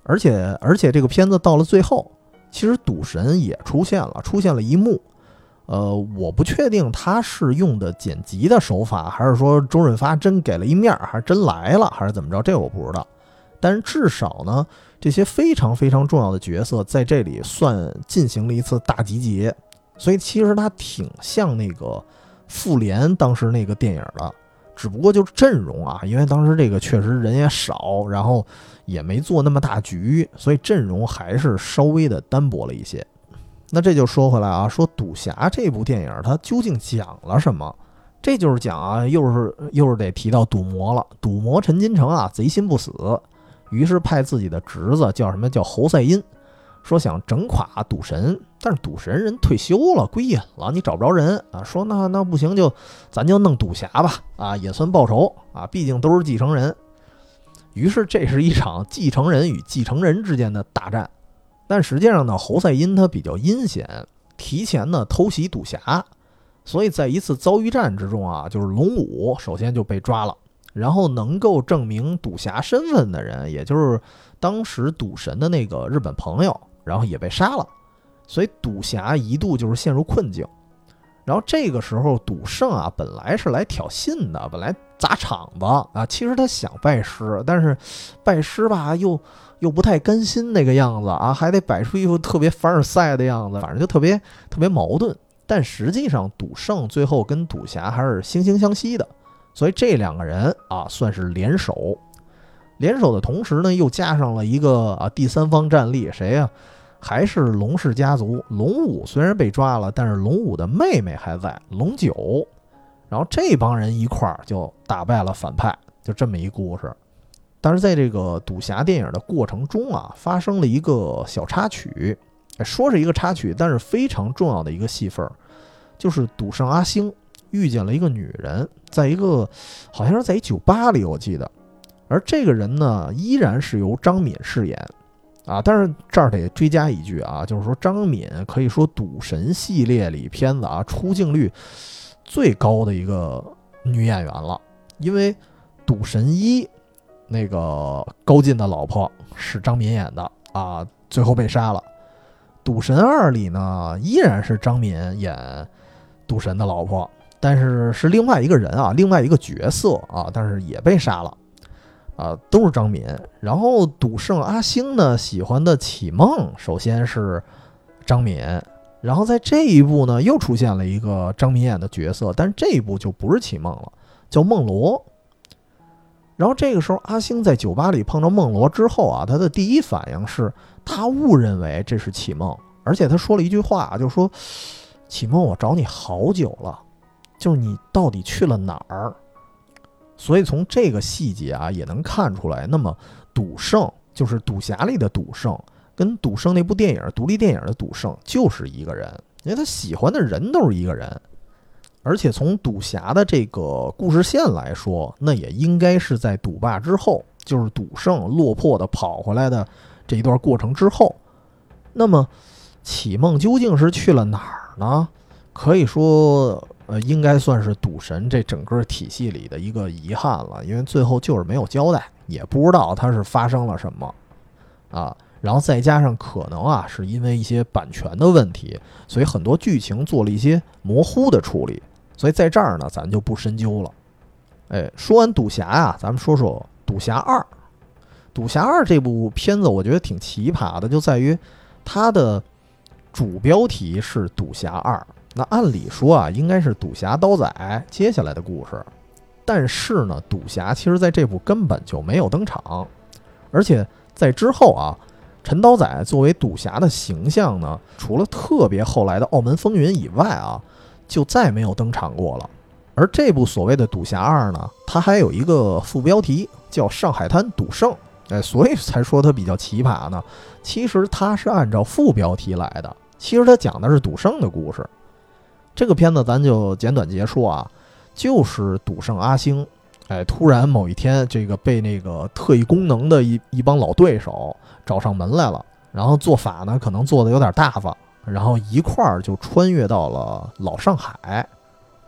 而且，而且这个片子到了最后，其实赌神也出现了，出现了一幕。呃，我不确定他是用的剪辑的手法，还是说周润发真给了一面，还是真来了，还是怎么着？这我不知道。但是至少呢，这些非常非常重要的角色在这里算进行了一次大集结，所以其实它挺像那个复联当时那个电影的，只不过就是阵容啊，因为当时这个确实人也少，然后也没做那么大局，所以阵容还是稍微的单薄了一些。那这就说回来啊，说赌侠这部电影它究竟讲了什么？这就是讲啊，又是又是得提到赌魔了，赌魔陈金城啊，贼心不死。于是派自己的侄子叫什么叫侯赛因，说想整垮赌神，但是赌神人退休了，归隐了，你找不着人啊。说那那不行，就咱就弄赌侠吧，啊，也算报仇啊，毕竟都是继承人。于是这是一场继承人与继承人之间的大战。但实际上呢，侯赛因他比较阴险，提前呢偷袭赌侠，所以在一次遭遇战之中啊，就是龙武首先就被抓了。然后能够证明赌侠身份的人，也就是当时赌神的那个日本朋友，然后也被杀了，所以赌侠一度就是陷入困境。然后这个时候，赌圣啊本来是来挑衅的，本来砸场子啊，其实他想拜师，但是拜师吧又又不太甘心那个样子啊，还得摆出一副特别凡尔赛的样子，反正就特别特别矛盾。但实际上，赌圣最后跟赌侠还是惺惺相惜的。所以这两个人啊，算是联手。联手的同时呢，又加上了一个啊第三方战力，谁呀？还是龙氏家族。龙武虽然被抓了，但是龙武的妹妹还在，龙九。然后这帮人一块儿就打败了反派，就这么一故事。但是在这个赌侠电影的过程中啊，发生了一个小插曲，说是一个插曲，但是非常重要的一个戏份儿，就是赌圣阿星遇见了一个女人，在一个好像是在一酒吧里，我记得，而这个人呢，依然是由张敏饰演。啊，但是这儿得追加一句啊，就是说张敏可以说赌神系列里片子啊出镜率最高的一个女演员了，因为赌神一那个高进的老婆是张敏演的啊，最后被杀了。赌神二里呢依然是张敏演赌神的老婆，但是是另外一个人啊，另外一个角色啊，但是也被杀了。啊，都是张敏。然后赌圣阿星呢，喜欢的启梦，首先是张敏。然后在这一部呢，又出现了一个张敏演的角色，但这一部就不是启梦了，叫梦罗。然后这个时候，阿星在酒吧里碰到梦罗之后啊，他的第一反应是他误认为这是启梦，而且他说了一句话，就说：“启梦，我找你好久了，就是你到底去了哪儿？”所以从这个细节啊，也能看出来，那么赌圣就是赌侠里的赌圣，跟赌圣那部电影独立电影的赌圣就是一个人，因为他喜欢的人都是一个人，而且从赌侠的这个故事线来说，那也应该是在赌霸之后，就是赌圣落魄的跑回来的这一段过程之后，那么启梦究竟是去了哪儿呢？可以说。呃，应该算是赌神这整个体系里的一个遗憾了，因为最后就是没有交代，也不知道他是发生了什么啊。然后再加上可能啊，是因为一些版权的问题，所以很多剧情做了一些模糊的处理。所以在这儿呢，咱就不深究了。哎，说完赌侠呀，咱们说说赌侠二。赌侠二这部片子，我觉得挺奇葩的，就在于它的主标题是赌侠二。那按理说啊，应该是赌侠刀仔接下来的故事，但是呢，赌侠其实在这部根本就没有登场，而且在之后啊，陈刀仔作为赌侠的形象呢，除了特别后来的《澳门风云》以外啊，就再没有登场过了。而这部所谓的赌侠二呢，它还有一个副标题叫《上海滩赌圣》，哎，所以才说它比较奇葩呢。其实它是按照副标题来的，其实它讲的是赌圣的故事。这个片子咱就简短结束啊，就是赌圣阿星，哎，突然某一天，这个被那个特异功能的一一帮老对手找上门来了，然后做法呢可能做的有点大方，然后一块儿就穿越到了老上海，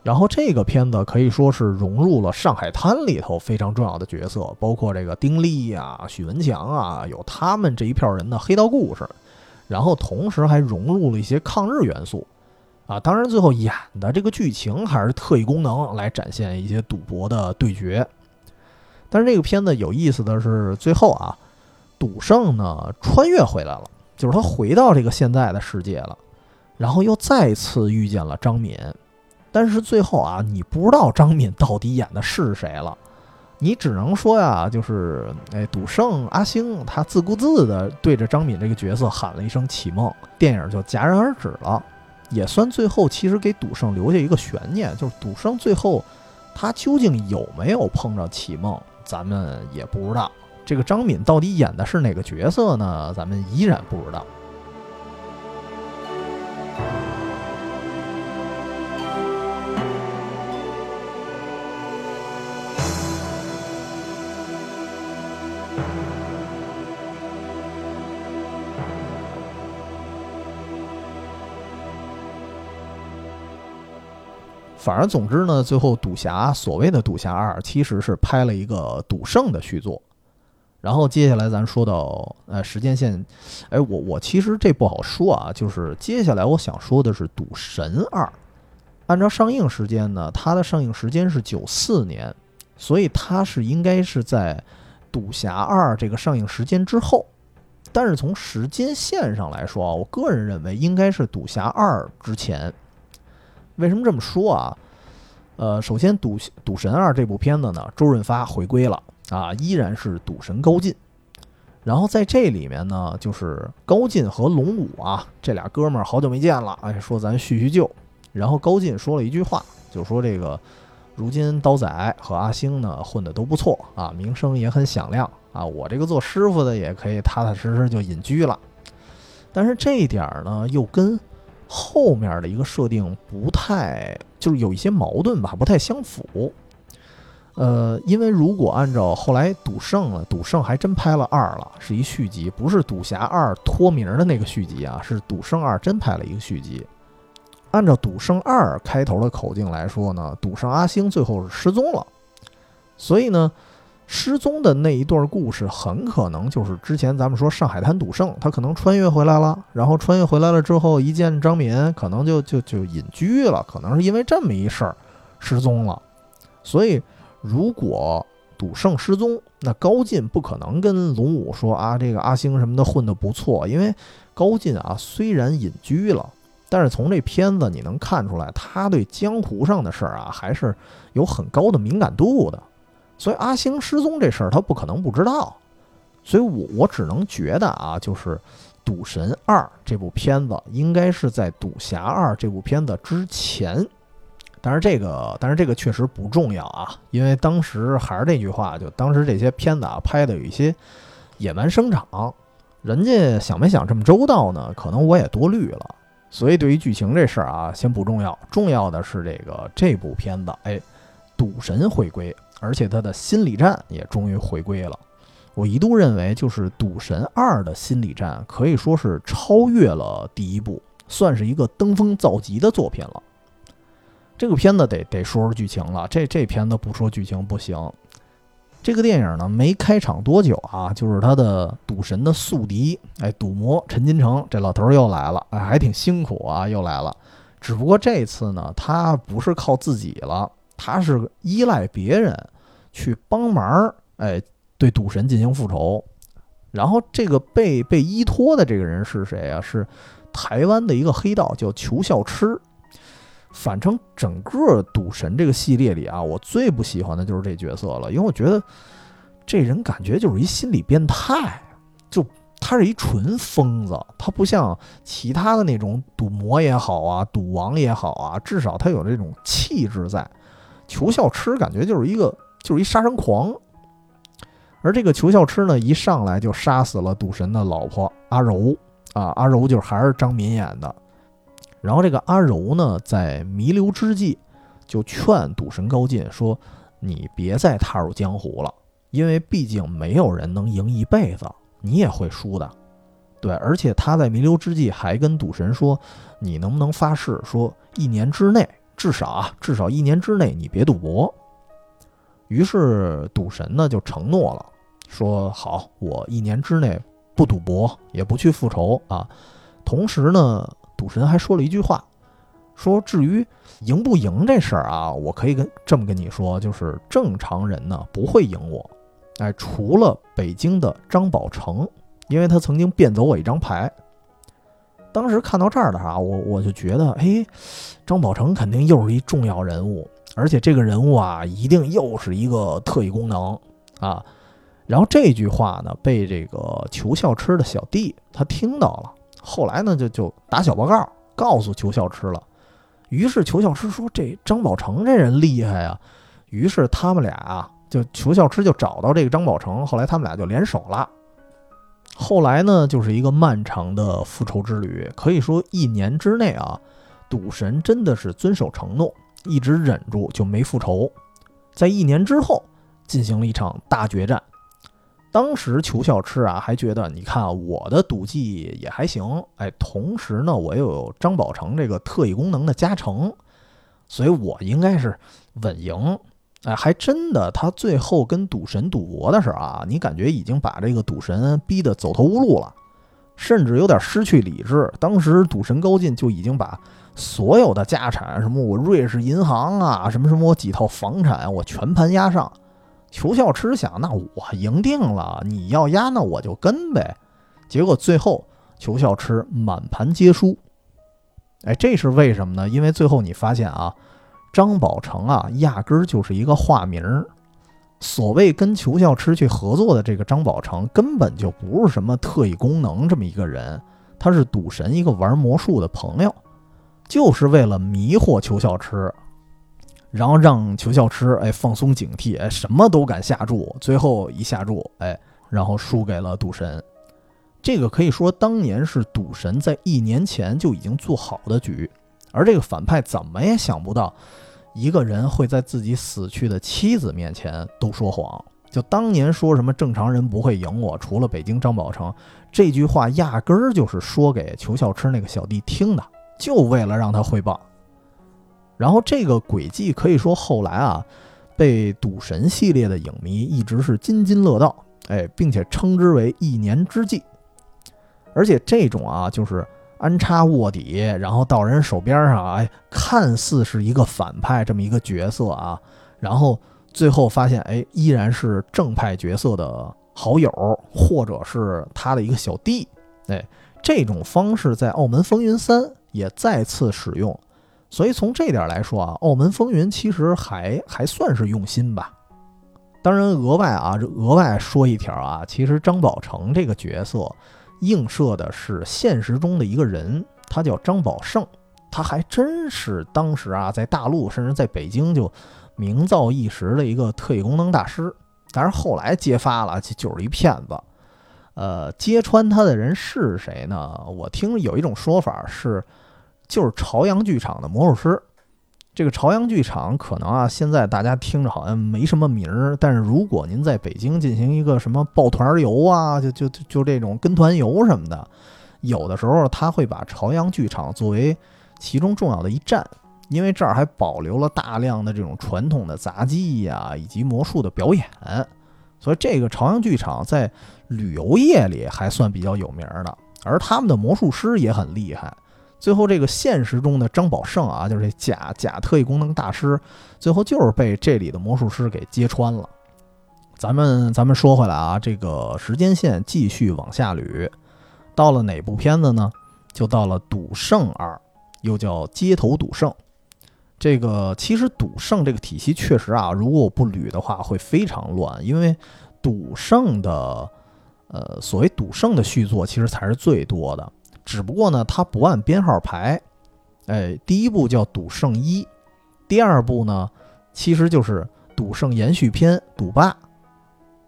然后这个片子可以说是融入了上海滩里头非常重要的角色，包括这个丁力啊、许文强啊，有他们这一票人的黑道故事，然后同时还融入了一些抗日元素。啊，当然，最后演的这个剧情还是特异功能来展现一些赌博的对决。但是这个片子有意思的是，最后啊，赌圣呢穿越回来了，就是他回到这个现在的世界了，然后又再次遇见了张敏。但是最后啊，你不知道张敏到底演的是谁了，你只能说呀，就是哎，赌圣阿星他自顾自的对着张敏这个角色喊了一声“启梦”，电影就戛然而止了。也算最后，其实给赌圣留下一个悬念，就是赌圣最后他究竟有没有碰着启梦，咱们也不知道。这个张敏到底演的是哪个角色呢？咱们依然不知道。反而，总之呢，最后赌侠所谓的赌侠二其实是拍了一个赌圣的续作。然后接下来咱说到呃时间线，哎，我我其实这不好说啊，就是接下来我想说的是赌神二。按照上映时间呢，它的上映时间是九四年，所以它是应该是在赌侠二这个上映时间之后。但是从时间线上来说啊，我个人认为应该是赌侠二之前。为什么这么说啊？呃，首先，《赌赌神二》这部片子呢，周润发回归了啊，依然是赌神高进。然后在这里面呢，就是高进和龙五啊，这俩哥们儿好久没见了，哎，说咱叙叙旧。然后高进说了一句话，就说这个如今刀仔和阿星呢混的都不错啊，名声也很响亮啊，我这个做师傅的也可以踏踏实实就隐居了。但是这一点呢，又跟后面的一个设定不太，就是有一些矛盾吧，不太相符。呃，因为如果按照后来赌圣了，赌圣还真拍了二了，是一续集，不是赌侠二脱名的那个续集啊，是赌圣二真拍了一个续集。按照赌圣二开头的口径来说呢，赌圣阿星最后是失踪了，所以呢，失踪的那一段故事很可能就是之前咱们说上海滩赌圣，他可能穿越回来了，然后穿越回来了之后一见张敏，可能就就就隐居了，可能是因为这么一事儿失踪了，所以。如果赌圣失踪，那高进不可能跟龙武说啊，这个阿星什么的混得不错，因为高进啊虽然隐居了，但是从这片子你能看出来，他对江湖上的事儿啊还是有很高的敏感度的，所以阿星失踪这事儿他不可能不知道，所以我我只能觉得啊，就是《赌神二》这部片子应该是在《赌侠二》这部片子之前。但是这个，但是这个确实不重要啊，因为当时还是那句话，就当时这些片子啊拍的有一些野蛮生长，人家想没想这么周到呢？可能我也多虑了。所以对于剧情这事儿啊，先不重要，重要的是这个这部片子，哎，赌神回归，而且他的心理战也终于回归了。我一度认为，就是赌神二的心理战可以说是超越了第一部，算是一个登峰造极的作品了。这个片子得得说说剧情了，这这片子不说剧情不行。这个电影呢没开场多久啊，就是他的赌神的宿敌，哎，赌魔陈金城这老头又来了，哎，还挺辛苦啊，又来了。只不过这次呢，他不是靠自己了，他是依赖别人去帮忙，哎，对赌神进行复仇。然后这个被被依托的这个人是谁啊？是台湾的一个黑道，叫裘孝痴。反正整个赌神这个系列里啊，我最不喜欢的就是这角色了，因为我觉得这人感觉就是一心理变态，就他是一纯疯子，他不像其他的那种赌魔也好啊，赌王也好啊，至少他有这种气质在。裘孝痴感觉就是一个就是一杀人狂，而这个裘孝痴呢，一上来就杀死了赌神的老婆阿柔啊，阿柔就是还是张敏演的。然后这个阿柔呢，在弥留之际，就劝赌神高进说：“你别再踏入江湖了，因为毕竟没有人能赢一辈子，你也会输的。”对，而且他在弥留之际还跟赌神说：“你能不能发誓说一年之内，至少啊，至少一年之内你别赌博？”于是赌神呢就承诺了，说：“好，我一年之内不赌博，也不去复仇啊。”同时呢。赌神还说了一句话，说：“至于赢不赢这事儿啊，我可以跟这么跟你说，就是正常人呢不会赢我，哎，除了北京的张宝成，因为他曾经变走我一张牌。当时看到这儿的话，我我就觉得，哎，张宝成肯定又是一重要人物，而且这个人物啊，一定又是一个特异功能啊。然后这句话呢，被这个裘笑痴的小弟他听到了。”后来呢，就就打小报告告诉裘孝痴了。于是裘孝痴说：“这张宝成这人厉害呀。”于是他们俩啊，就裘孝痴就找到这个张宝成。后来他们俩就联手了。后来呢，就是一个漫长的复仇之旅。可以说一年之内啊，赌神真的是遵守承诺，一直忍住就没复仇。在一年之后，进行了一场大决战。当时裘孝痴啊，还觉得你看我的赌技也还行，哎，同时呢，我又有张宝成这个特异功能的加成，所以我应该是稳赢。哎，还真的，他最后跟赌神赌博的时候啊，你感觉已经把这个赌神逼得走投无路了，甚至有点失去理智。当时赌神高进就已经把所有的家产，什么我瑞士银行啊，什么什么我几套房产，我全盘押上。裘孝痴想，那我赢定了，你要压，那我就跟呗。结果最后，裘孝痴满盘皆输。哎，这是为什么呢？因为最后你发现啊，张宝成啊，压根儿就是一个化名儿。所谓跟裘孝痴去合作的这个张宝成，根本就不是什么特异功能这么一个人，他是赌神一个玩魔术的朋友，就是为了迷惑裘孝痴。然后让裘孝痴哎放松警惕哎什么都敢下注，最后一下注哎，然后输给了赌神。这个可以说当年是赌神在一年前就已经做好的局，而这个反派怎么也想不到，一个人会在自己死去的妻子面前都说谎。就当年说什么正常人不会赢我，除了北京张宝成，这句话压根儿就是说给裘笑痴那个小弟听的，就为了让他汇报。然后这个诡计可以说后来啊，被赌神系列的影迷一直是津津乐道，哎，并且称之为一年之计。而且这种啊，就是安插卧底，然后到人手边上，哎，看似是一个反派这么一个角色啊，然后最后发现，哎，依然是正派角色的好友，或者是他的一个小弟，哎，这种方式在《澳门风云三》也再次使用。所以从这点来说啊，《澳门风云》其实还还算是用心吧。当然，额外啊，额外说一条啊，其实张宝成这个角色映射的是现实中的一个人，他叫张宝胜，他还真是当时啊，在大陆甚至在北京就名噪一时的一个特异功能大师。但是后来揭发了，就是一骗子。呃，揭穿他的人是谁呢？我听有一种说法是。就是朝阳剧场的魔术师，这个朝阳剧场可能啊，现在大家听着好像没什么名儿，但是如果您在北京进行一个什么抱团游啊，就就就这种跟团游什么的，有的时候他会把朝阳剧场作为其中重要的一站，因为这儿还保留了大量的这种传统的杂技呀以及魔术的表演，所以这个朝阳剧场在旅游业里还算比较有名的，而他们的魔术师也很厉害。最后，这个现实中的张宝胜啊，就是这假假特异功能大师，最后就是被这里的魔术师给揭穿了。咱们咱们说回来啊，这个时间线继续往下捋，到了哪部片子呢？就到了《赌圣二》，又叫《街头赌圣》。这个其实赌圣这个体系确实啊，如果我不捋的话，会非常乱，因为赌圣的，呃，所谓赌圣的续作其实才是最多的。只不过呢，它不按编号排，哎，第一部叫《赌圣一》，第二部呢，其实就是《赌圣延续篇》《赌霸》，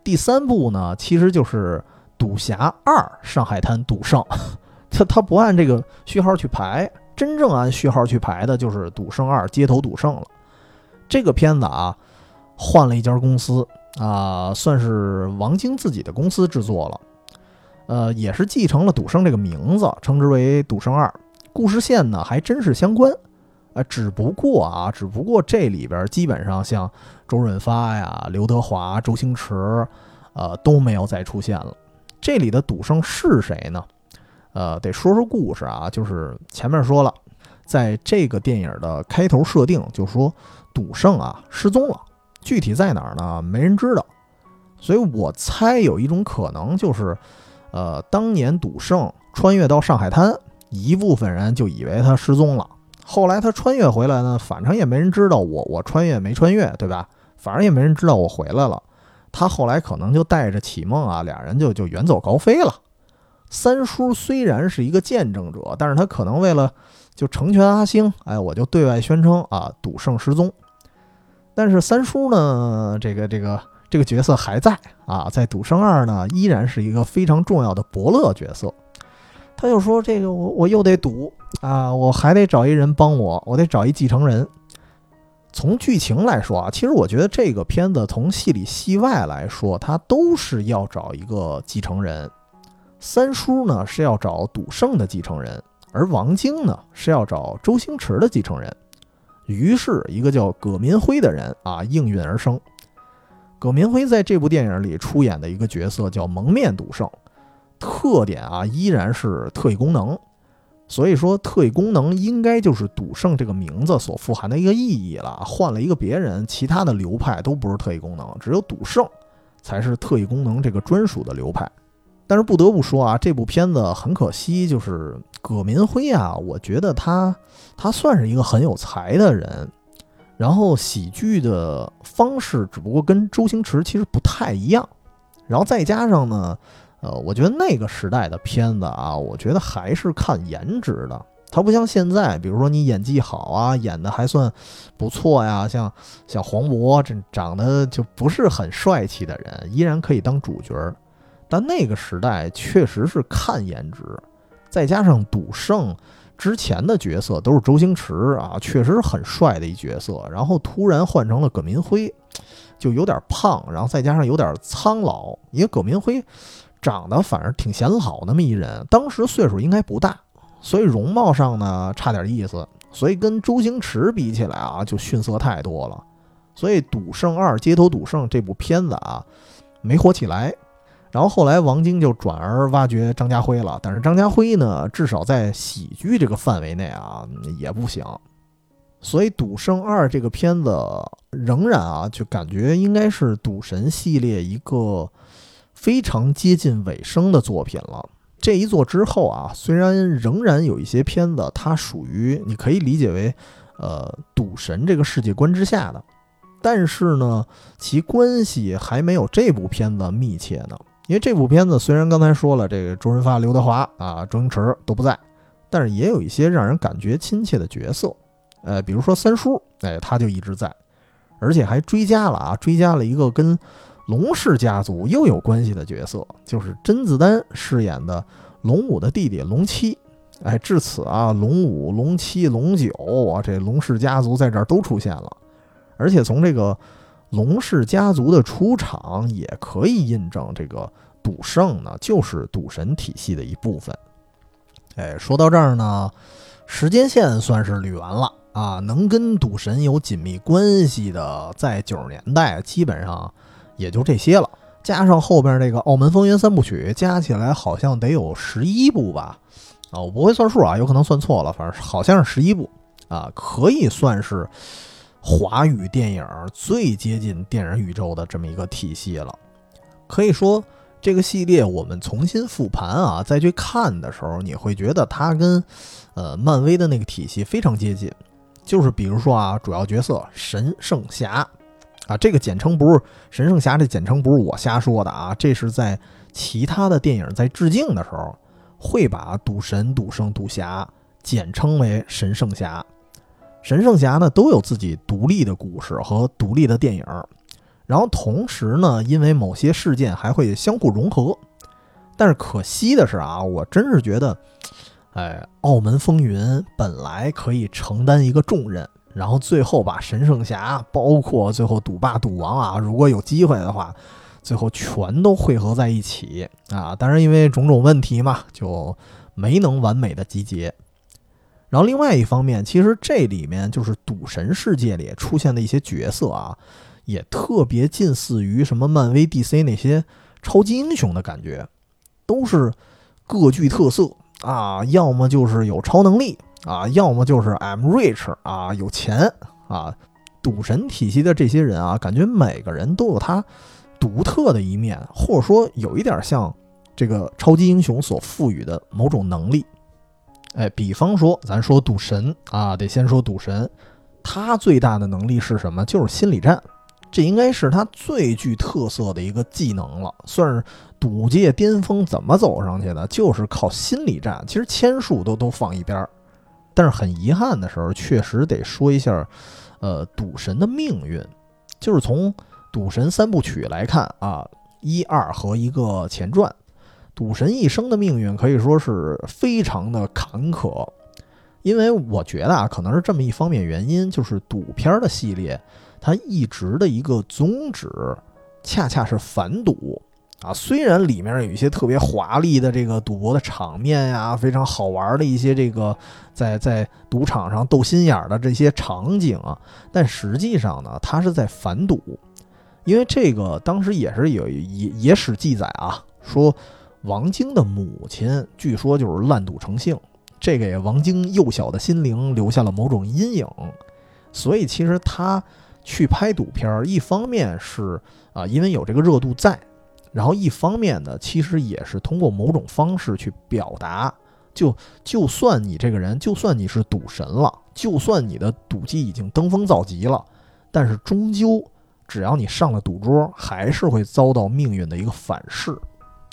第三部呢，其实就是《赌侠二：上海滩赌圣》。*laughs* 它它不按这个序号去排，真正按序号去排的就是《赌圣二：街头赌圣》了。这个片子啊，换了一家公司啊，算是王晶自己的公司制作了。呃，也是继承了赌圣这个名字，称之为赌圣二。故事线呢还真是相关，呃，只不过啊，只不过这里边基本上像周润发呀、刘德华、周星驰，呃，都没有再出现了。这里的赌圣是谁呢？呃，得说说故事啊，就是前面说了，在这个电影的开头设定就说赌圣啊失踪了，具体在哪儿呢？没人知道。所以我猜有一种可能就是。呃，当年赌圣穿越到上海滩，一部分人就以为他失踪了。后来他穿越回来呢，反正也没人知道我我穿越没穿越，对吧？反正也没人知道我回来了。他后来可能就带着启梦啊，俩人就就远走高飞了。三叔虽然是一个见证者，但是他可能为了就成全阿星，哎，我就对外宣称啊，赌圣失踪。但是三叔呢，这个这个。这个角色还在啊，在《赌圣二》呢，依然是一个非常重要的伯乐角色。他就说：“这个我我又得赌啊，我还得找一人帮我，我得找一继承人。”从剧情来说啊，其实我觉得这个片子从戏里戏外来说，他都是要找一个继承人。三叔呢是要找赌圣的继承人，而王晶呢是要找周星驰的继承人。于是，一个叫葛民辉的人啊应运而生。葛民辉在这部电影里出演的一个角色叫蒙面赌圣，特点啊依然是特异功能，所以说特异功能应该就是赌圣这个名字所富含的一个意义了。换了一个别人，其他的流派都不是特异功能，只有赌圣才是特异功能这个专属的流派。但是不得不说啊，这部片子很可惜，就是葛民辉啊，我觉得他他算是一个很有才的人。然后喜剧的方式只不过跟周星驰其实不太一样，然后再加上呢，呃，我觉得那个时代的片子啊，我觉得还是看颜值的，它不像现在，比如说你演技好啊，演的还算不错呀，像像黄渤这长得就不是很帅气的人，依然可以当主角。但那个时代确实是看颜值，再加上赌圣之前的角色都是周星驰啊，确实是很帅的一角色，然后突然换成了葛民辉，就有点胖，然后再加上有点苍老，因为葛民辉长得反而挺显老那么一人，当时岁数应该不大，所以容貌上呢差点意思，所以跟周星驰比起来啊，就逊色太多了。所以《赌圣二：街头赌圣》这部片子啊，没火起来。然后后来王晶就转而挖掘张家辉了，但是张家辉呢，至少在喜剧这个范围内啊也不行。所以《赌圣二》这个片子仍然啊，就感觉应该是赌神系列一个非常接近尾声的作品了。这一作之后啊，虽然仍然有一些片子，它属于你可以理解为呃赌神这个世界观之下的。但是呢，其关系还没有这部片子密切呢。因为这部片子虽然刚才说了，这个周润发、刘德华啊、周星驰都不在，但是也有一些让人感觉亲切的角色。呃，比如说三叔，哎，他就一直在，而且还追加了啊，追加了一个跟龙氏家族又有关系的角色，就是甄子丹饰演的龙五的弟弟龙七。哎，至此啊，龙五、龙七、龙九啊，这龙氏家族在这儿都出现了。而且从这个龙氏家族的出场，也可以印证这个赌圣呢，就是赌神体系的一部分。哎，说到这儿呢，时间线算是捋完了啊。能跟赌神有紧密关系的，在九十年代基本上也就这些了。加上后边这个《澳门风云》三部曲，加起来好像得有十一部吧？啊，我不会算数啊，有可能算错了，反正好像是十一部啊，可以算是。华语电影最接近电影宇宙的这么一个体系了，可以说这个系列我们重新复盘啊，再去看的时候，你会觉得它跟呃漫威的那个体系非常接近。就是比如说啊，主要角色神圣侠啊，这个简称不是神圣侠，这简称不是我瞎说的啊，这是在其他的电影在致敬的时候会把赌神、赌圣、赌侠简称为神圣侠。神圣侠呢都有自己独立的故事和独立的电影，然后同时呢，因为某些事件还会相互融合。但是可惜的是啊，我真是觉得，哎，澳门风云本来可以承担一个重任，然后最后把神圣侠，包括最后赌霸、赌王啊，如果有机会的话，最后全都汇合在一起啊。当然因为种种问题嘛，就没能完美的集结。然后另外一方面，其实这里面就是赌神世界里出现的一些角色啊，也特别近似于什么漫威、DC 那些超级英雄的感觉，都是各具特色啊，要么就是有超能力啊，要么就是 I'm rich 啊，有钱啊。赌神体系的这些人啊，感觉每个人都有他独特的一面，或者说有一点像这个超级英雄所赋予的某种能力。哎，比方说，咱说赌神啊，得先说赌神，他最大的能力是什么？就是心理战，这应该是他最具特色的一个技能了，算是赌界巅峰。怎么走上去的？就是靠心理战。其实签术都都放一边儿，但是很遗憾的时候，确实得说一下，呃，赌神的命运，就是从赌神三部曲来看啊，一二和一个前传。赌神一生的命运可以说是非常的坎坷，因为我觉得啊，可能是这么一方面原因，就是赌片的系列，它一直的一个宗旨，恰恰是反赌啊。虽然里面有一些特别华丽的这个赌博的场面呀，非常好玩的一些这个在在赌场上斗心眼的这些场景啊，但实际上呢，它是在反赌，因为这个当时也是有野野史记载啊，说。王晶的母亲据说就是烂赌成性，这给王晶幼小的心灵留下了某种阴影。所以其实他去拍赌片，一方面是啊，因为有这个热度在；然后一方面呢，其实也是通过某种方式去表达，就就算你这个人，就算你是赌神了，就算你的赌技已经登峰造极了，但是终究只要你上了赌桌，还是会遭到命运的一个反噬。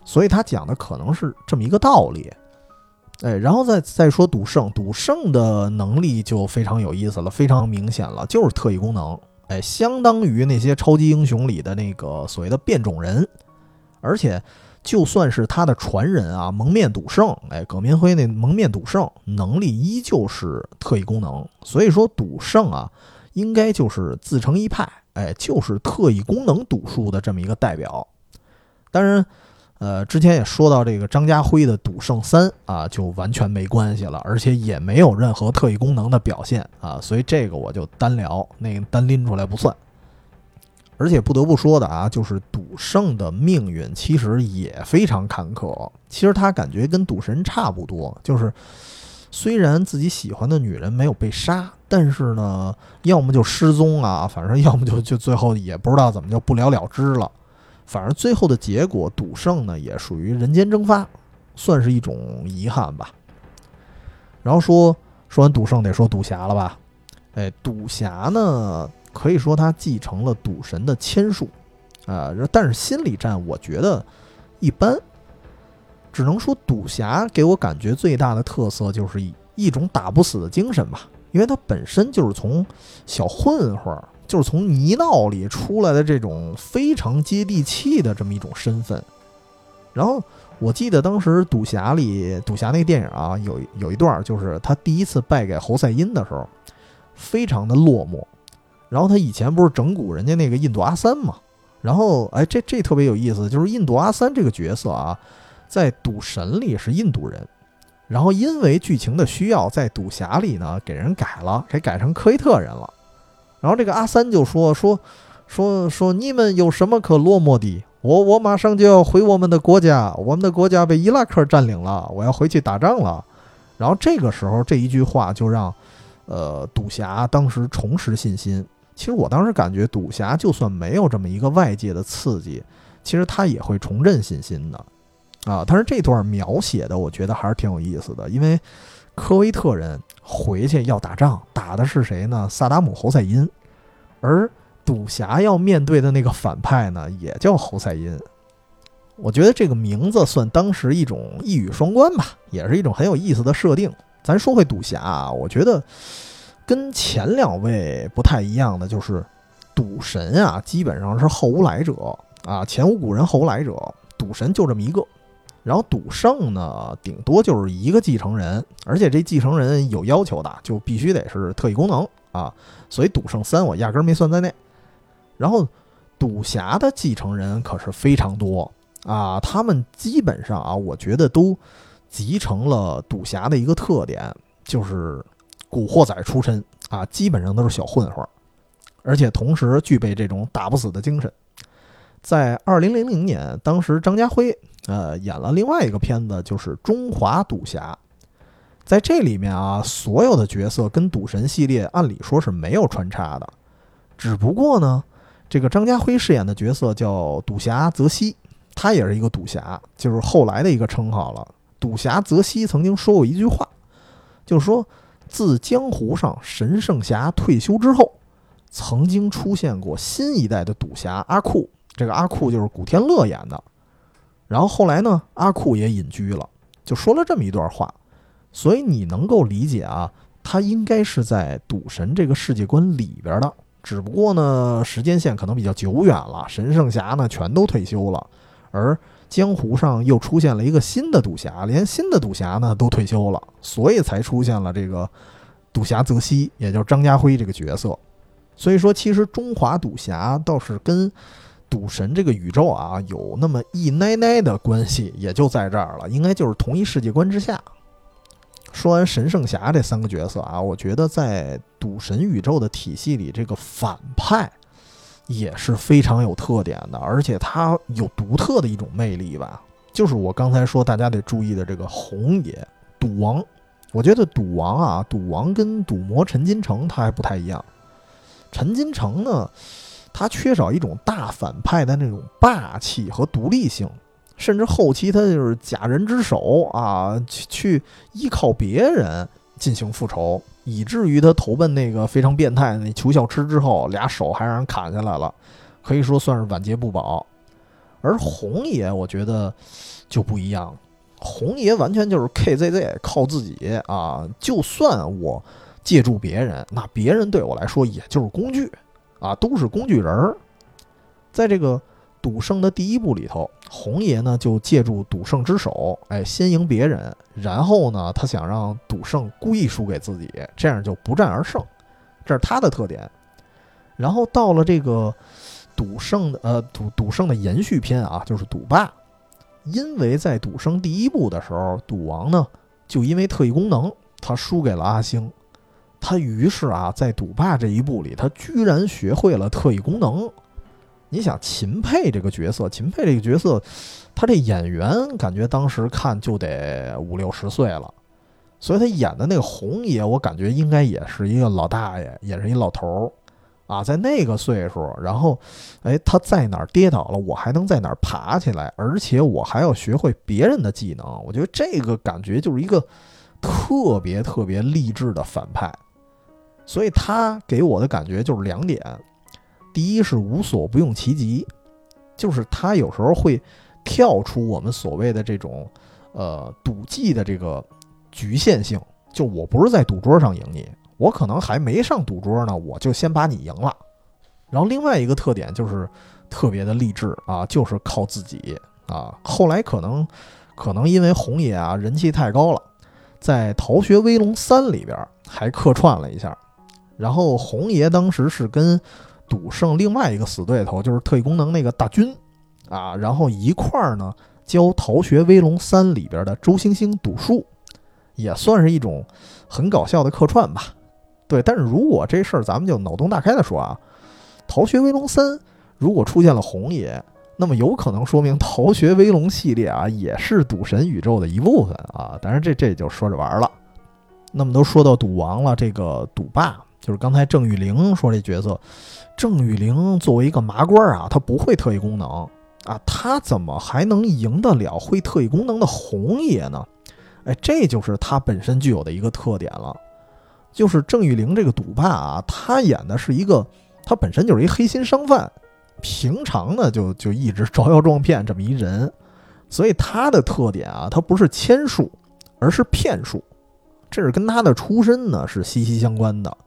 所以他讲的可能是这么一个道理，哎，然后再再说赌圣，赌圣的能力就非常有意思了，非常明显了，就是特异功能，哎，相当于那些超级英雄里的那个所谓的变种人，而且就算是他的传人啊，蒙面赌圣，哎，葛明辉那蒙面赌圣能力依旧是特异功能，所以说赌圣啊，应该就是自成一派，哎，就是特异功能赌术的这么一个代表。当然，呃，之前也说到这个张家辉的赌圣三啊，就完全没关系了，而且也没有任何特异功能的表现啊，所以这个我就单聊，那个单拎出来不算。而且不得不说的啊，就是赌圣的命运其实也非常坎坷。其实他感觉跟赌神差不多，就是虽然自己喜欢的女人没有被杀，但是呢，要么就失踪啊，反正要么就就最后也不知道怎么就不了了之了。反正最后的结果，赌圣呢也属于人间蒸发，算是一种遗憾吧。然后说说完赌圣，得说赌侠了吧？哎，赌侠呢？可以说他继承了赌神的签术，啊，但是心理战我觉得一般，只能说赌侠给我感觉最大的特色就是一一种打不死的精神吧，因为他本身就是从小混混，就是从泥淖里出来的这种非常接地气的这么一种身份。然后我记得当时赌侠里，赌侠那个电影啊，有有一段就是他第一次败给侯赛因的时候，非常的落寞。然后他以前不是整蛊人家那个印度阿三嘛？然后哎，这这特别有意思，就是印度阿三这个角色啊，在赌神里是印度人，然后因为剧情的需要，在赌侠里呢给人改了，给改成科威特人了。然后这个阿三就说说说说你们有什么可落寞的？我我马上就要回我们的国家，我们的国家被伊拉克占领了，我要回去打仗了。然后这个时候这一句话就让呃赌侠当时重拾信心。其实我当时感觉赌侠就算没有这么一个外界的刺激，其实他也会重振信心的，啊！但是这段描写的我觉得还是挺有意思的，因为科威特人回去要打仗，打的是谁呢？萨达姆侯赛因，而赌侠要面对的那个反派呢，也叫侯赛因。我觉得这个名字算当时一种一语双关吧，也是一种很有意思的设定。咱说回赌侠啊，我觉得。跟前两位不太一样的就是，赌神啊，基本上是后无来者啊，前无古人后无来者，赌神就这么一个。然后赌圣呢，顶多就是一个继承人，而且这继承人有要求的，就必须得是特异功能啊。所以赌圣三我压根儿没算在内。然后赌侠的继承人可是非常多啊，他们基本上啊，我觉得都集成了赌侠的一个特点，就是。古惑仔出身啊，基本上都是小混混，而且同时具备这种打不死的精神。在二零零零年，当时张家辉呃演了另外一个片子，就是《中华赌侠》。在这里面啊，所有的角色跟赌神系列按理说是没有穿插的，只不过呢，这个张家辉饰演的角色叫赌侠泽西，他也是一个赌侠，就是后来的一个称号了。赌侠泽西曾经说过一句话，就是说。自江湖上神圣侠退休之后，曾经出现过新一代的赌侠阿库。这个阿库就是古天乐演的。然后后来呢，阿库也隐居了，就说了这么一段话。所以你能够理解啊，他应该是在赌神这个世界观里边的。只不过呢，时间线可能比较久远了，神圣侠呢全都退休了，而。江湖上又出现了一个新的赌侠，连新的赌侠呢都退休了，所以才出现了这个赌侠泽西，也就是张家辉这个角色。所以说，其实中华赌侠倒是跟赌神这个宇宙啊有那么一奶奶的关系，也就在这儿了，应该就是同一世界观之下。说完神圣侠这三个角色啊，我觉得在赌神宇宙的体系里，这个反派。也是非常有特点的，而且它有独特的一种魅力吧。就是我刚才说大家得注意的这个红野赌王，我觉得赌王啊，赌王跟赌魔陈金城他还不太一样。陈金城呢，他缺少一种大反派的那种霸气和独立性，甚至后期他就是假人之手啊，去去依靠别人进行复仇。以至于他投奔那个非常变态那裘小吃之后，俩手还让人砍下来了，可以说算是晚节不保。而红爷，我觉得就不一样，红爷完全就是 KZZ，靠自己啊！就算我借助别人，那别人对我来说也就是工具啊，都是工具人儿。在这个赌圣的第一部里头，红爷呢就借助赌圣之手，哎，先赢别人，然后呢，他想让赌圣故意输给自己，这样就不战而胜，这是他的特点。然后到了这个赌圣的呃赌赌圣的延续篇啊，就是赌霸，因为在赌圣第一部的时候，赌王呢就因为特异功能，他输给了阿星，他于是啊在赌霸这一部里，他居然学会了特异功能。你想秦沛这个角色，秦沛这个角色，他这演员感觉当时看就得五六十岁了，所以他演的那个红爷，我感觉应该也是一个老大爷，也是一老头儿啊，在那个岁数，然后，哎，他在哪儿跌倒了，我还能在哪儿爬起来，而且我还要学会别人的技能，我觉得这个感觉就是一个特别特别励志的反派，所以他给我的感觉就是两点。第一是无所不用其极，就是他有时候会跳出我们所谓的这种呃赌技的这个局限性，就我不是在赌桌上赢你，我可能还没上赌桌呢，我就先把你赢了。然后另外一个特点就是特别的励志啊，就是靠自己啊。后来可能可能因为红爷啊人气太高了，在《逃学威龙三》里边还客串了一下，然后红爷当时是跟。赌圣另外一个死对头就是特异功能那个大军，啊，然后一块儿呢教《逃学威龙三》里边的周星星赌术，也算是一种很搞笑的客串吧。对，但是如果这事儿咱们就脑洞大开的说啊，《逃学威龙三》如果出现了红爷，那么有可能说明《逃学威龙》系列啊也是赌神宇宙的一部分啊。当然这这就说着玩了。那么都说到赌王了，这个赌霸就是刚才郑玉玲说这角色。郑玉玲作为一个麻瓜啊，她不会特异功能啊，她怎么还能赢得了会特异功能的红爷呢？哎，这就是她本身具有的一个特点了。就是郑玉玲这个赌霸啊，她演的是一个，她本身就是一黑心商贩，平常呢就就一直招摇撞骗这么一人，所以他的特点啊，他不是谦术，而是骗术，这是跟他的出身呢是息息相关的。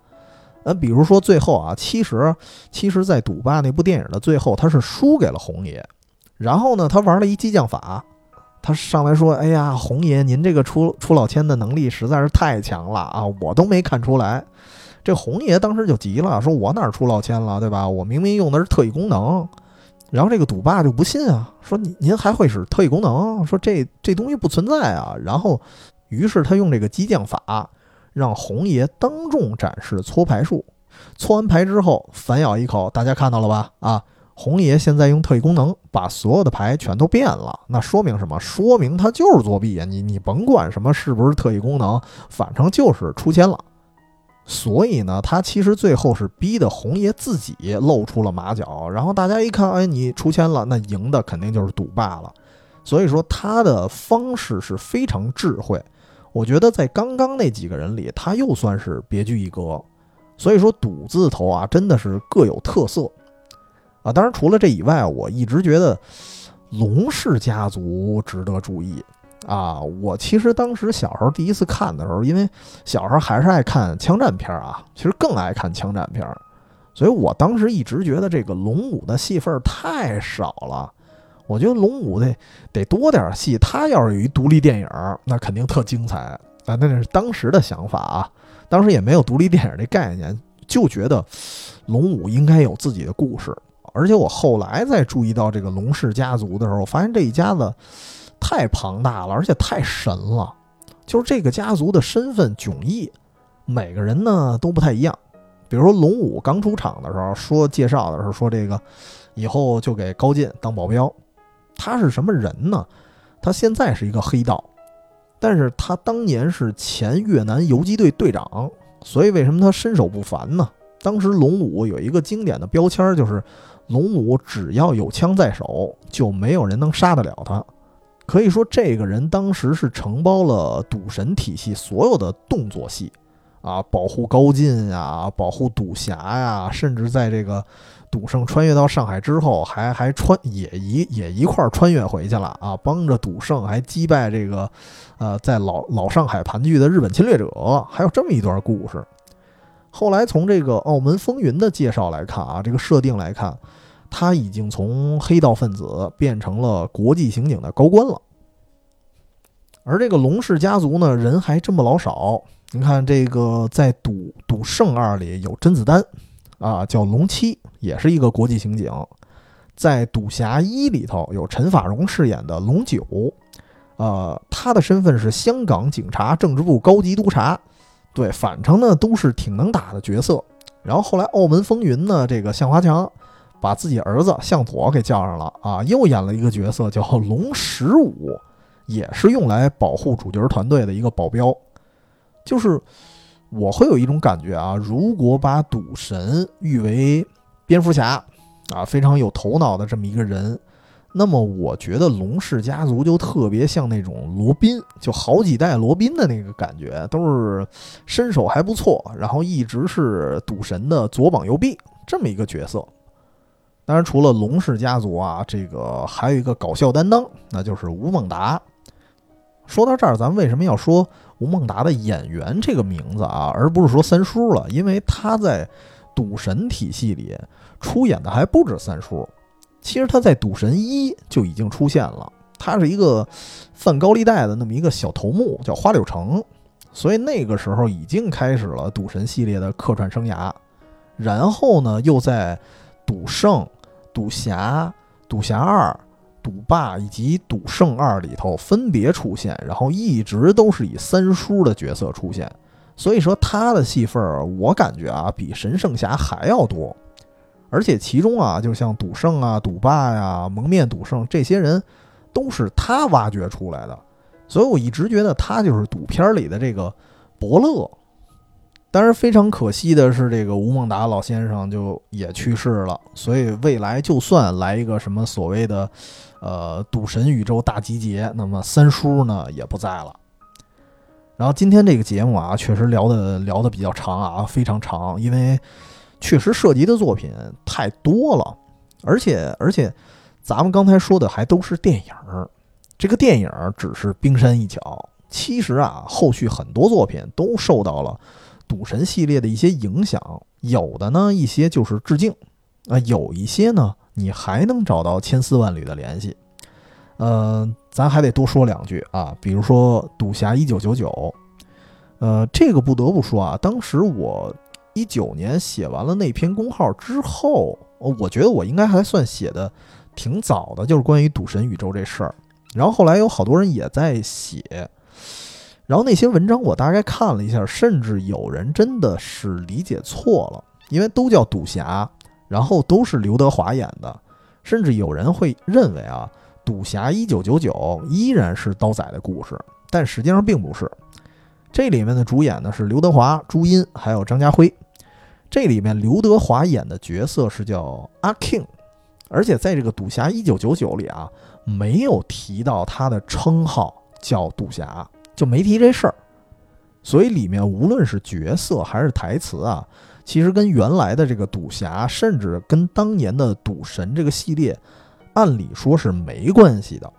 呃，比如说最后啊，其实其实，在赌霸那部电影的最后，他是输给了红爷。然后呢，他玩了一激将法，他上来说：“哎呀，红爷，您这个出出老千的能力实在是太强了啊，我都没看出来。”这红爷当时就急了，说：“我哪出老千了，对吧？我明明用的是特异功能。”然后这个赌霸就不信啊，说：“您您还会使特异功能？说这这东西不存在啊。”然后，于是他用这个激将法。让红爷当众展示搓牌术，搓完牌之后反咬一口，大家看到了吧？啊，红爷现在用特异功能把所有的牌全都变了，那说明什么？说明他就是作弊呀！你你甭管什么是不是特异功能，反正就是出千了。所以呢，他其实最后是逼得红爷自己露出了马脚，然后大家一看，哎，你出千了，那赢的肯定就是赌霸了。所以说他的方式是非常智慧。我觉得在刚刚那几个人里，他又算是别具一格。所以说，赌字头啊，真的是各有特色啊。当然，除了这以外，我一直觉得龙氏家族值得注意啊。我其实当时小时候第一次看的时候，因为小时候还是爱看枪战片啊，其实更爱看枪战片，所以我当时一直觉得这个龙武的戏份太少了。我觉得龙武得得多点戏，他要是有一独立电影，那肯定特精彩啊！那是当时的想法啊，当时也没有独立电影这概念，就觉得龙武应该有自己的故事。而且我后来再注意到这个龙氏家族的时候，发现这一家子太庞大了，而且太神了。就是这个家族的身份迥异，每个人呢都不太一样。比如说龙武刚出场的时候，说介绍的时候说这个以后就给高进当保镖。他是什么人呢？他现在是一个黑道，但是他当年是前越南游击队队长，所以为什么他身手不凡呢？当时龙武有一个经典的标签，就是龙武只要有枪在手，就没有人能杀得了他。可以说，这个人当时是承包了赌神体系所有的动作戏，啊，保护高进呀，保护赌侠呀，甚至在这个。赌圣穿越到上海之后，还还穿也一也一块儿穿越回去了啊！帮着赌圣还击败这个，呃，在老老上海盘踞的日本侵略者，还有这么一段故事。后来从这个《澳门风云》的介绍来看啊，这个设定来看，他已经从黑道分子变成了国际刑警的高官了。而这个龙氏家族呢，人还这么老少。你看，这个在《赌赌圣二》里有甄子丹，啊，叫龙七，也是一个国际刑警；在《赌侠一》里头有陈法蓉饰演的龙九，呃，他的身份是香港警察政治部高级督察。对，反正呢都是挺能打的角色。然后后来《澳门风云》呢，这个向华强把自己儿子向佐给叫上了啊，又演了一个角色叫龙十五。也是用来保护主角团队的一个保镖，就是我会有一种感觉啊，如果把赌神誉为蝙蝠侠啊，非常有头脑的这么一个人，那么我觉得龙氏家族就特别像那种罗宾，就好几代罗宾的那个感觉，都是身手还不错，然后一直是赌神的左膀右臂这么一个角色。当然，除了龙氏家族啊，这个还有一个搞笑担当，那就是吴孟达。说到这儿，咱们为什么要说吴孟达的演员这个名字啊，而不是说三叔了？因为他在赌神体系里出演的还不止三叔。其实他在赌神一就已经出现了，他是一个泛高利贷的那么一个小头目，叫花柳城。所以那个时候已经开始了赌神系列的客串生涯。然后呢，又在赌圣、赌侠、赌侠二。赌霸以及赌圣二里头分别出现，然后一直都是以三叔的角色出现，所以说他的戏份儿，我感觉啊比神圣侠还要多，而且其中啊，就像赌圣啊、赌霸呀、蒙面赌圣这些人，都是他挖掘出来的，所以我一直觉得他就是赌片里的这个伯乐。当然，非常可惜的是，这个吴孟达老先生就也去世了。所以未来就算来一个什么所谓的，呃，赌神宇宙大集结，那么三叔呢也不在了。然后今天这个节目啊，确实聊的聊的比较长啊，非常长，因为确实涉及的作品太多了，而且而且咱们刚才说的还都是电影儿，这个电影儿只是冰山一角，其实啊，后续很多作品都受到了。赌神系列的一些影响，有的呢一些就是致敬，啊，有一些呢你还能找到千丝万缕的联系。呃，咱还得多说两句啊，比如说《赌侠一九九九》，呃，这个不得不说啊，当时我一九年写完了那篇公号之后，我觉得我应该还算写的挺早的，就是关于赌神宇宙这事儿。然后后来有好多人也在写。然后那些文章我大概看了一下，甚至有人真的是理解错了，因为都叫赌侠，然后都是刘德华演的，甚至有人会认为啊，赌侠一九九九依然是刀仔的故事，但实际上并不是。这里面的主演呢是刘德华、朱茵还有张家辉。这里面刘德华演的角色是叫阿 King，而且在这个赌侠一九九九里啊，没有提到他的称号叫赌侠。就没提这事儿，所以里面无论是角色还是台词啊，其实跟原来的这个赌侠，甚至跟当年的赌神这个系列，按理说是没关系的。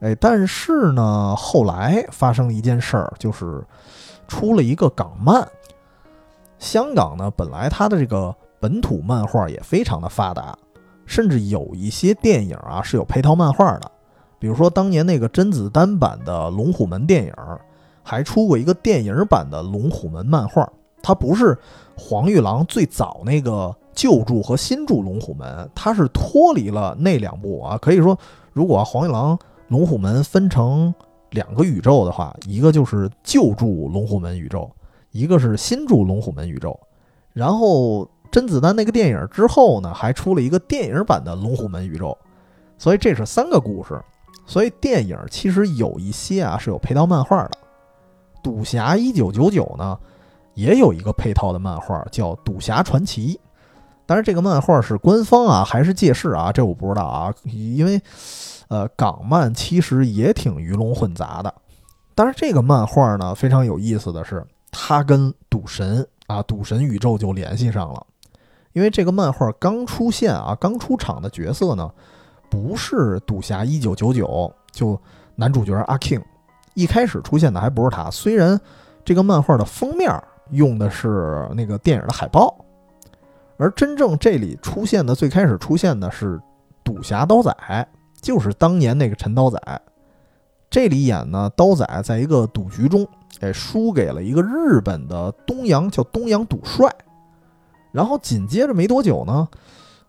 哎，但是呢，后来发生了一件事儿，就是出了一个港漫。香港呢，本来它的这个本土漫画也非常的发达，甚至有一些电影啊是有配套漫画的。比如说，当年那个甄子丹版的《龙虎门》电影，还出过一个电影版的《龙虎门》漫画。它不是黄玉郎最早那个旧著和新著《龙虎门》，它是脱离了那两部啊。可以说，如果黄玉郎《龙虎门》分成两个宇宙的话，一个就是旧著《龙虎门》宇宙，一个是新著《龙虎门》宇宙。然后甄子丹那个电影之后呢，还出了一个电影版的《龙虎门》宇宙，所以这是三个故事。所以电影其实有一些啊是有配套漫画的，《赌侠一九九九》呢也有一个配套的漫画叫《赌侠传奇》，但是这个漫画是官方啊还是借势啊？这我不知道啊，因为呃港漫其实也挺鱼龙混杂的。但是这个漫画呢非常有意思的是，它跟赌神啊赌神宇宙就联系上了，因为这个漫画刚出现啊刚出场的角色呢。不是赌侠一九九九，就男主角阿 King，一开始出现的还不是他。虽然这个漫画的封面用的是那个电影的海报，而真正这里出现的最开始出现的是赌侠刀仔，就是当年那个陈刀仔。这里演呢，刀仔在一个赌局中，哎，输给了一个日本的东洋叫东洋赌帅。然后紧接着没多久呢，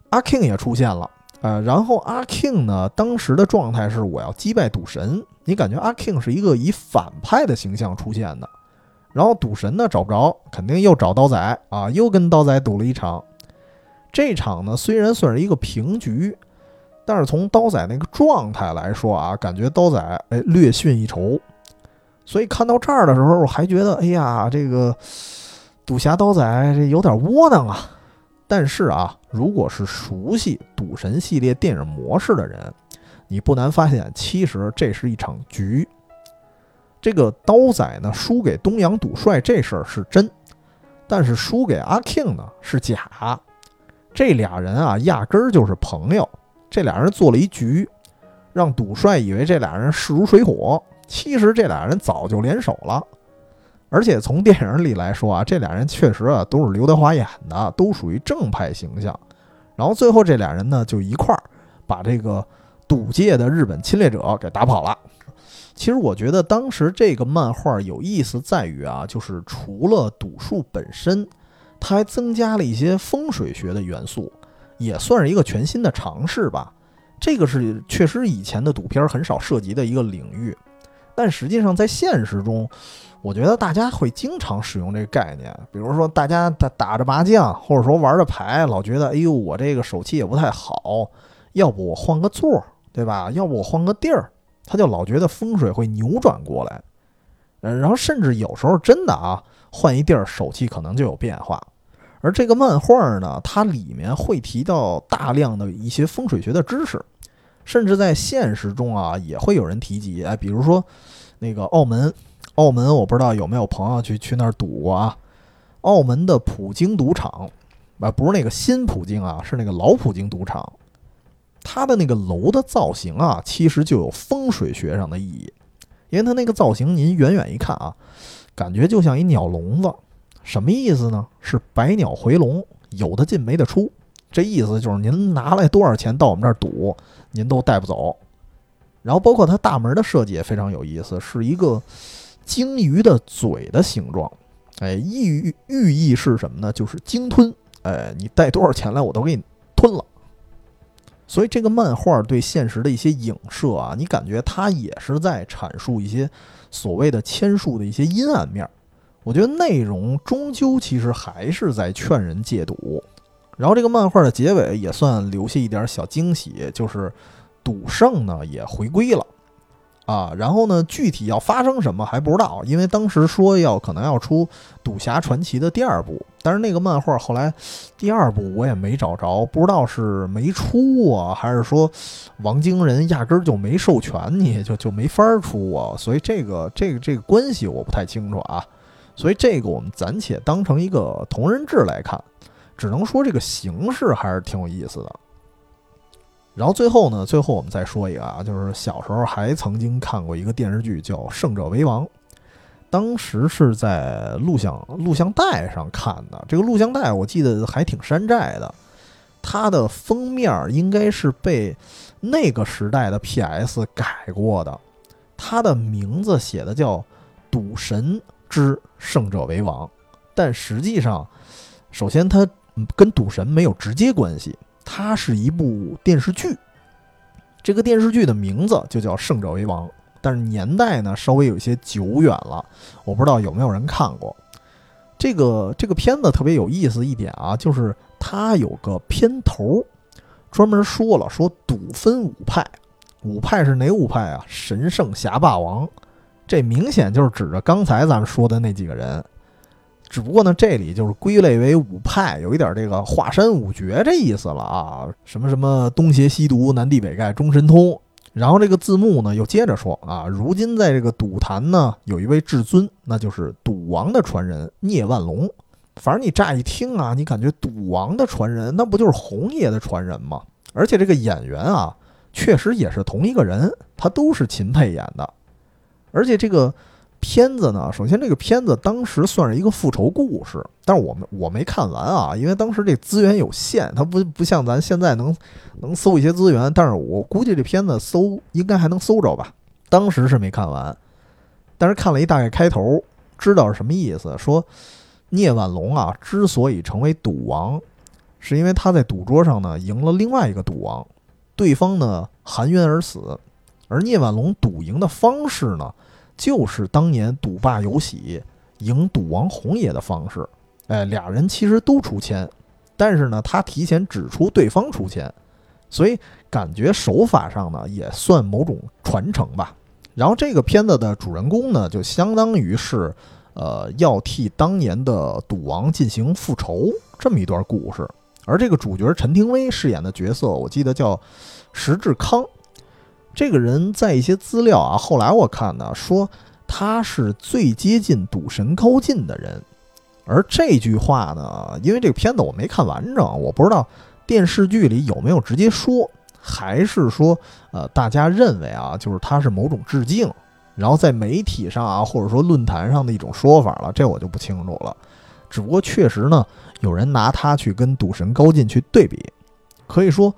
阿 king 也出现了，呃，然后阿 king 呢，当时的状态是我要击败赌神。你感觉阿 king 是一个以反派的形象出现的，然后赌神呢找不着，肯定又找刀仔啊，又跟刀仔赌了一场。这场呢虽然算是一个平局，但是从刀仔那个状态来说啊，感觉刀仔哎略逊一筹。所以看到这儿的时候，我还觉得哎呀，这个赌侠刀仔这有点窝囊啊。但是啊，如果是熟悉赌神系列电影模式的人，你不难发现，其实这是一场局。这个刀仔呢输给东洋赌帅这事儿是真，但是输给阿 king 呢是假。这俩人啊压根儿就是朋友，这俩人做了一局，让赌帅以为这俩人势如水火，其实这俩人早就联手了。而且从电影里来说啊，这俩人确实啊都是刘德华演的，都属于正派形象。然后最后这俩人呢就一块儿把这个。赌界的日本侵略者给打跑了。其实我觉得当时这个漫画有意思在于啊，就是除了赌术本身，它还增加了一些风水学的元素，也算是一个全新的尝试吧。这个是确实以前的赌片很少涉及的一个领域，但实际上在现实中，我觉得大家会经常使用这个概念。比如说，大家打打着麻将，或者说玩着牌，老觉得哎呦，我这个手气也不太好，要不我换个座儿。对吧？要不我换个地儿，他就老觉得风水会扭转过来，嗯，然后甚至有时候真的啊，换一地儿手气可能就有变化。而这个漫画呢，它里面会提到大量的一些风水学的知识，甚至在现实中啊也会有人提及。哎，比如说那个澳门，澳门我不知道有没有朋友去去那儿赌过啊？澳门的普京赌场，啊，不是那个新普京啊，是那个老普京赌场。它的那个楼的造型啊，其实就有风水学上的意义，因为它那个造型，您远远一看啊，感觉就像一鸟笼子，什么意思呢？是百鸟回笼，有的进没得出。这意思就是您拿来多少钱到我们这儿赌，您都带不走。然后包括它大门的设计也非常有意思，是一个鲸鱼的嘴的形状，哎，寓寓意是什么呢？就是鲸吞，哎，你带多少钱来，我都给你吞了。所以这个漫画对现实的一些影射啊，你感觉它也是在阐述一些所谓的签术的一些阴暗面。我觉得内容终究其实还是在劝人戒赌。然后这个漫画的结尾也算留下一点小惊喜，就是赌圣呢也回归了。啊，然后呢？具体要发生什么还不知道，因为当时说要可能要出《赌侠传奇》的第二部，但是那个漫画后来第二部我也没找着，不知道是没出啊，还是说王晶人压根儿就没授权你，就就没法出啊。所以这个这个这个关系我不太清楚啊。所以这个我们暂且当成一个同人志来看，只能说这个形式还是挺有意思的。然后最后呢，最后我们再说一个啊，就是小时候还曾经看过一个电视剧叫《胜者为王》，当时是在录像录像带上看的。这个录像带我记得还挺山寨的，它的封面应该是被那个时代的 PS 改过的。它的名字写的叫《赌神之胜者为王》，但实际上，首先它跟赌神没有直接关系。它是一部电视剧，这个电视剧的名字就叫《胜者为王》，但是年代呢稍微有些久远了，我不知道有没有人看过。这个这个片子特别有意思一点啊，就是它有个片头，专门说了说赌分五派，五派是哪五派啊？神圣侠霸王，这明显就是指着刚才咱们说的那几个人。只不过呢，这里就是归类为五派，有一点这个华山五绝这意思了啊，什么什么东邪西毒、南帝北丐、中神通。然后这个字幕呢又接着说啊，如今在这个赌坛呢有一位至尊，那就是赌王的传人聂万龙。反正你乍一听啊，你感觉赌王的传人，那不就是红爷的传人吗？而且这个演员啊，确实也是同一个人，他都是秦沛演的，而且这个。片子呢，首先这个片子当时算是一个复仇故事，但是我们我没看完啊，因为当时这资源有限，它不不像咱现在能能搜一些资源，但是我估计这片子搜应该还能搜着吧。当时是没看完，但是看了一大概开头，知道是什么意思。说聂万龙啊，之所以成为赌王，是因为他在赌桌上呢赢了另外一个赌王，对方呢含冤而死，而聂万龙赌赢的方式呢。就是当年赌霸有喜赢赌王红爷的方式，哎，俩人其实都出钱，但是呢，他提前指出对方出钱，所以感觉手法上呢也算某种传承吧。然后这个片子的主人公呢，就相当于是，呃，要替当年的赌王进行复仇这么一段故事。而这个主角陈廷威饰演的角色，我记得叫石志康。这个人在一些资料啊，后来我看呢，说他是最接近赌神高进的人。而这句话呢，因为这个片子我没看完整，我不知道电视剧里有没有直接说，还是说呃大家认为啊，就是他是某种致敬，然后在媒体上啊，或者说论坛上的一种说法了，这我就不清楚了。只不过确实呢，有人拿他去跟赌神高进去对比，可以说。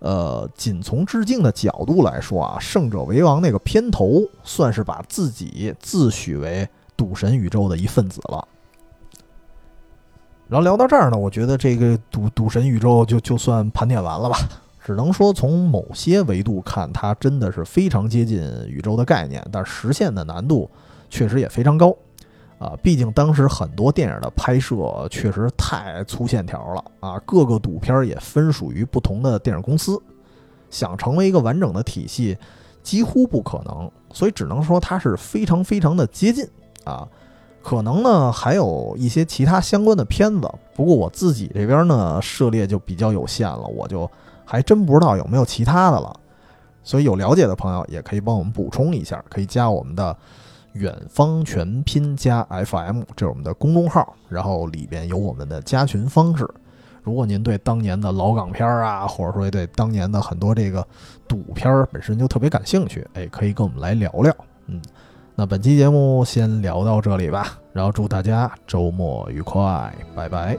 呃，仅从致敬的角度来说啊，《胜者为王》那个片头算是把自己自诩为赌神宇宙的一份子了。然后聊到这儿呢，我觉得这个赌赌神宇宙就就算盘点完了吧。只能说从某些维度看，它真的是非常接近宇宙的概念，但实现的难度确实也非常高。啊，毕竟当时很多电影的拍摄确实太粗线条了啊，各个赌片也分属于不同的电影公司，想成为一个完整的体系几乎不可能，所以只能说它是非常非常的接近啊。可能呢还有一些其他相关的片子，不过我自己这边呢涉猎就比较有限了，我就还真不知道有没有其他的了。所以有了解的朋友也可以帮我们补充一下，可以加我们的。远方全拼加 FM，这是我们的公众号，然后里边有我们的加群方式。如果您对当年的老港片啊，或者说对当年的很多这个赌片本身就特别感兴趣，哎，可以跟我们来聊聊。嗯，那本期节目先聊到这里吧，然后祝大家周末愉快，拜拜。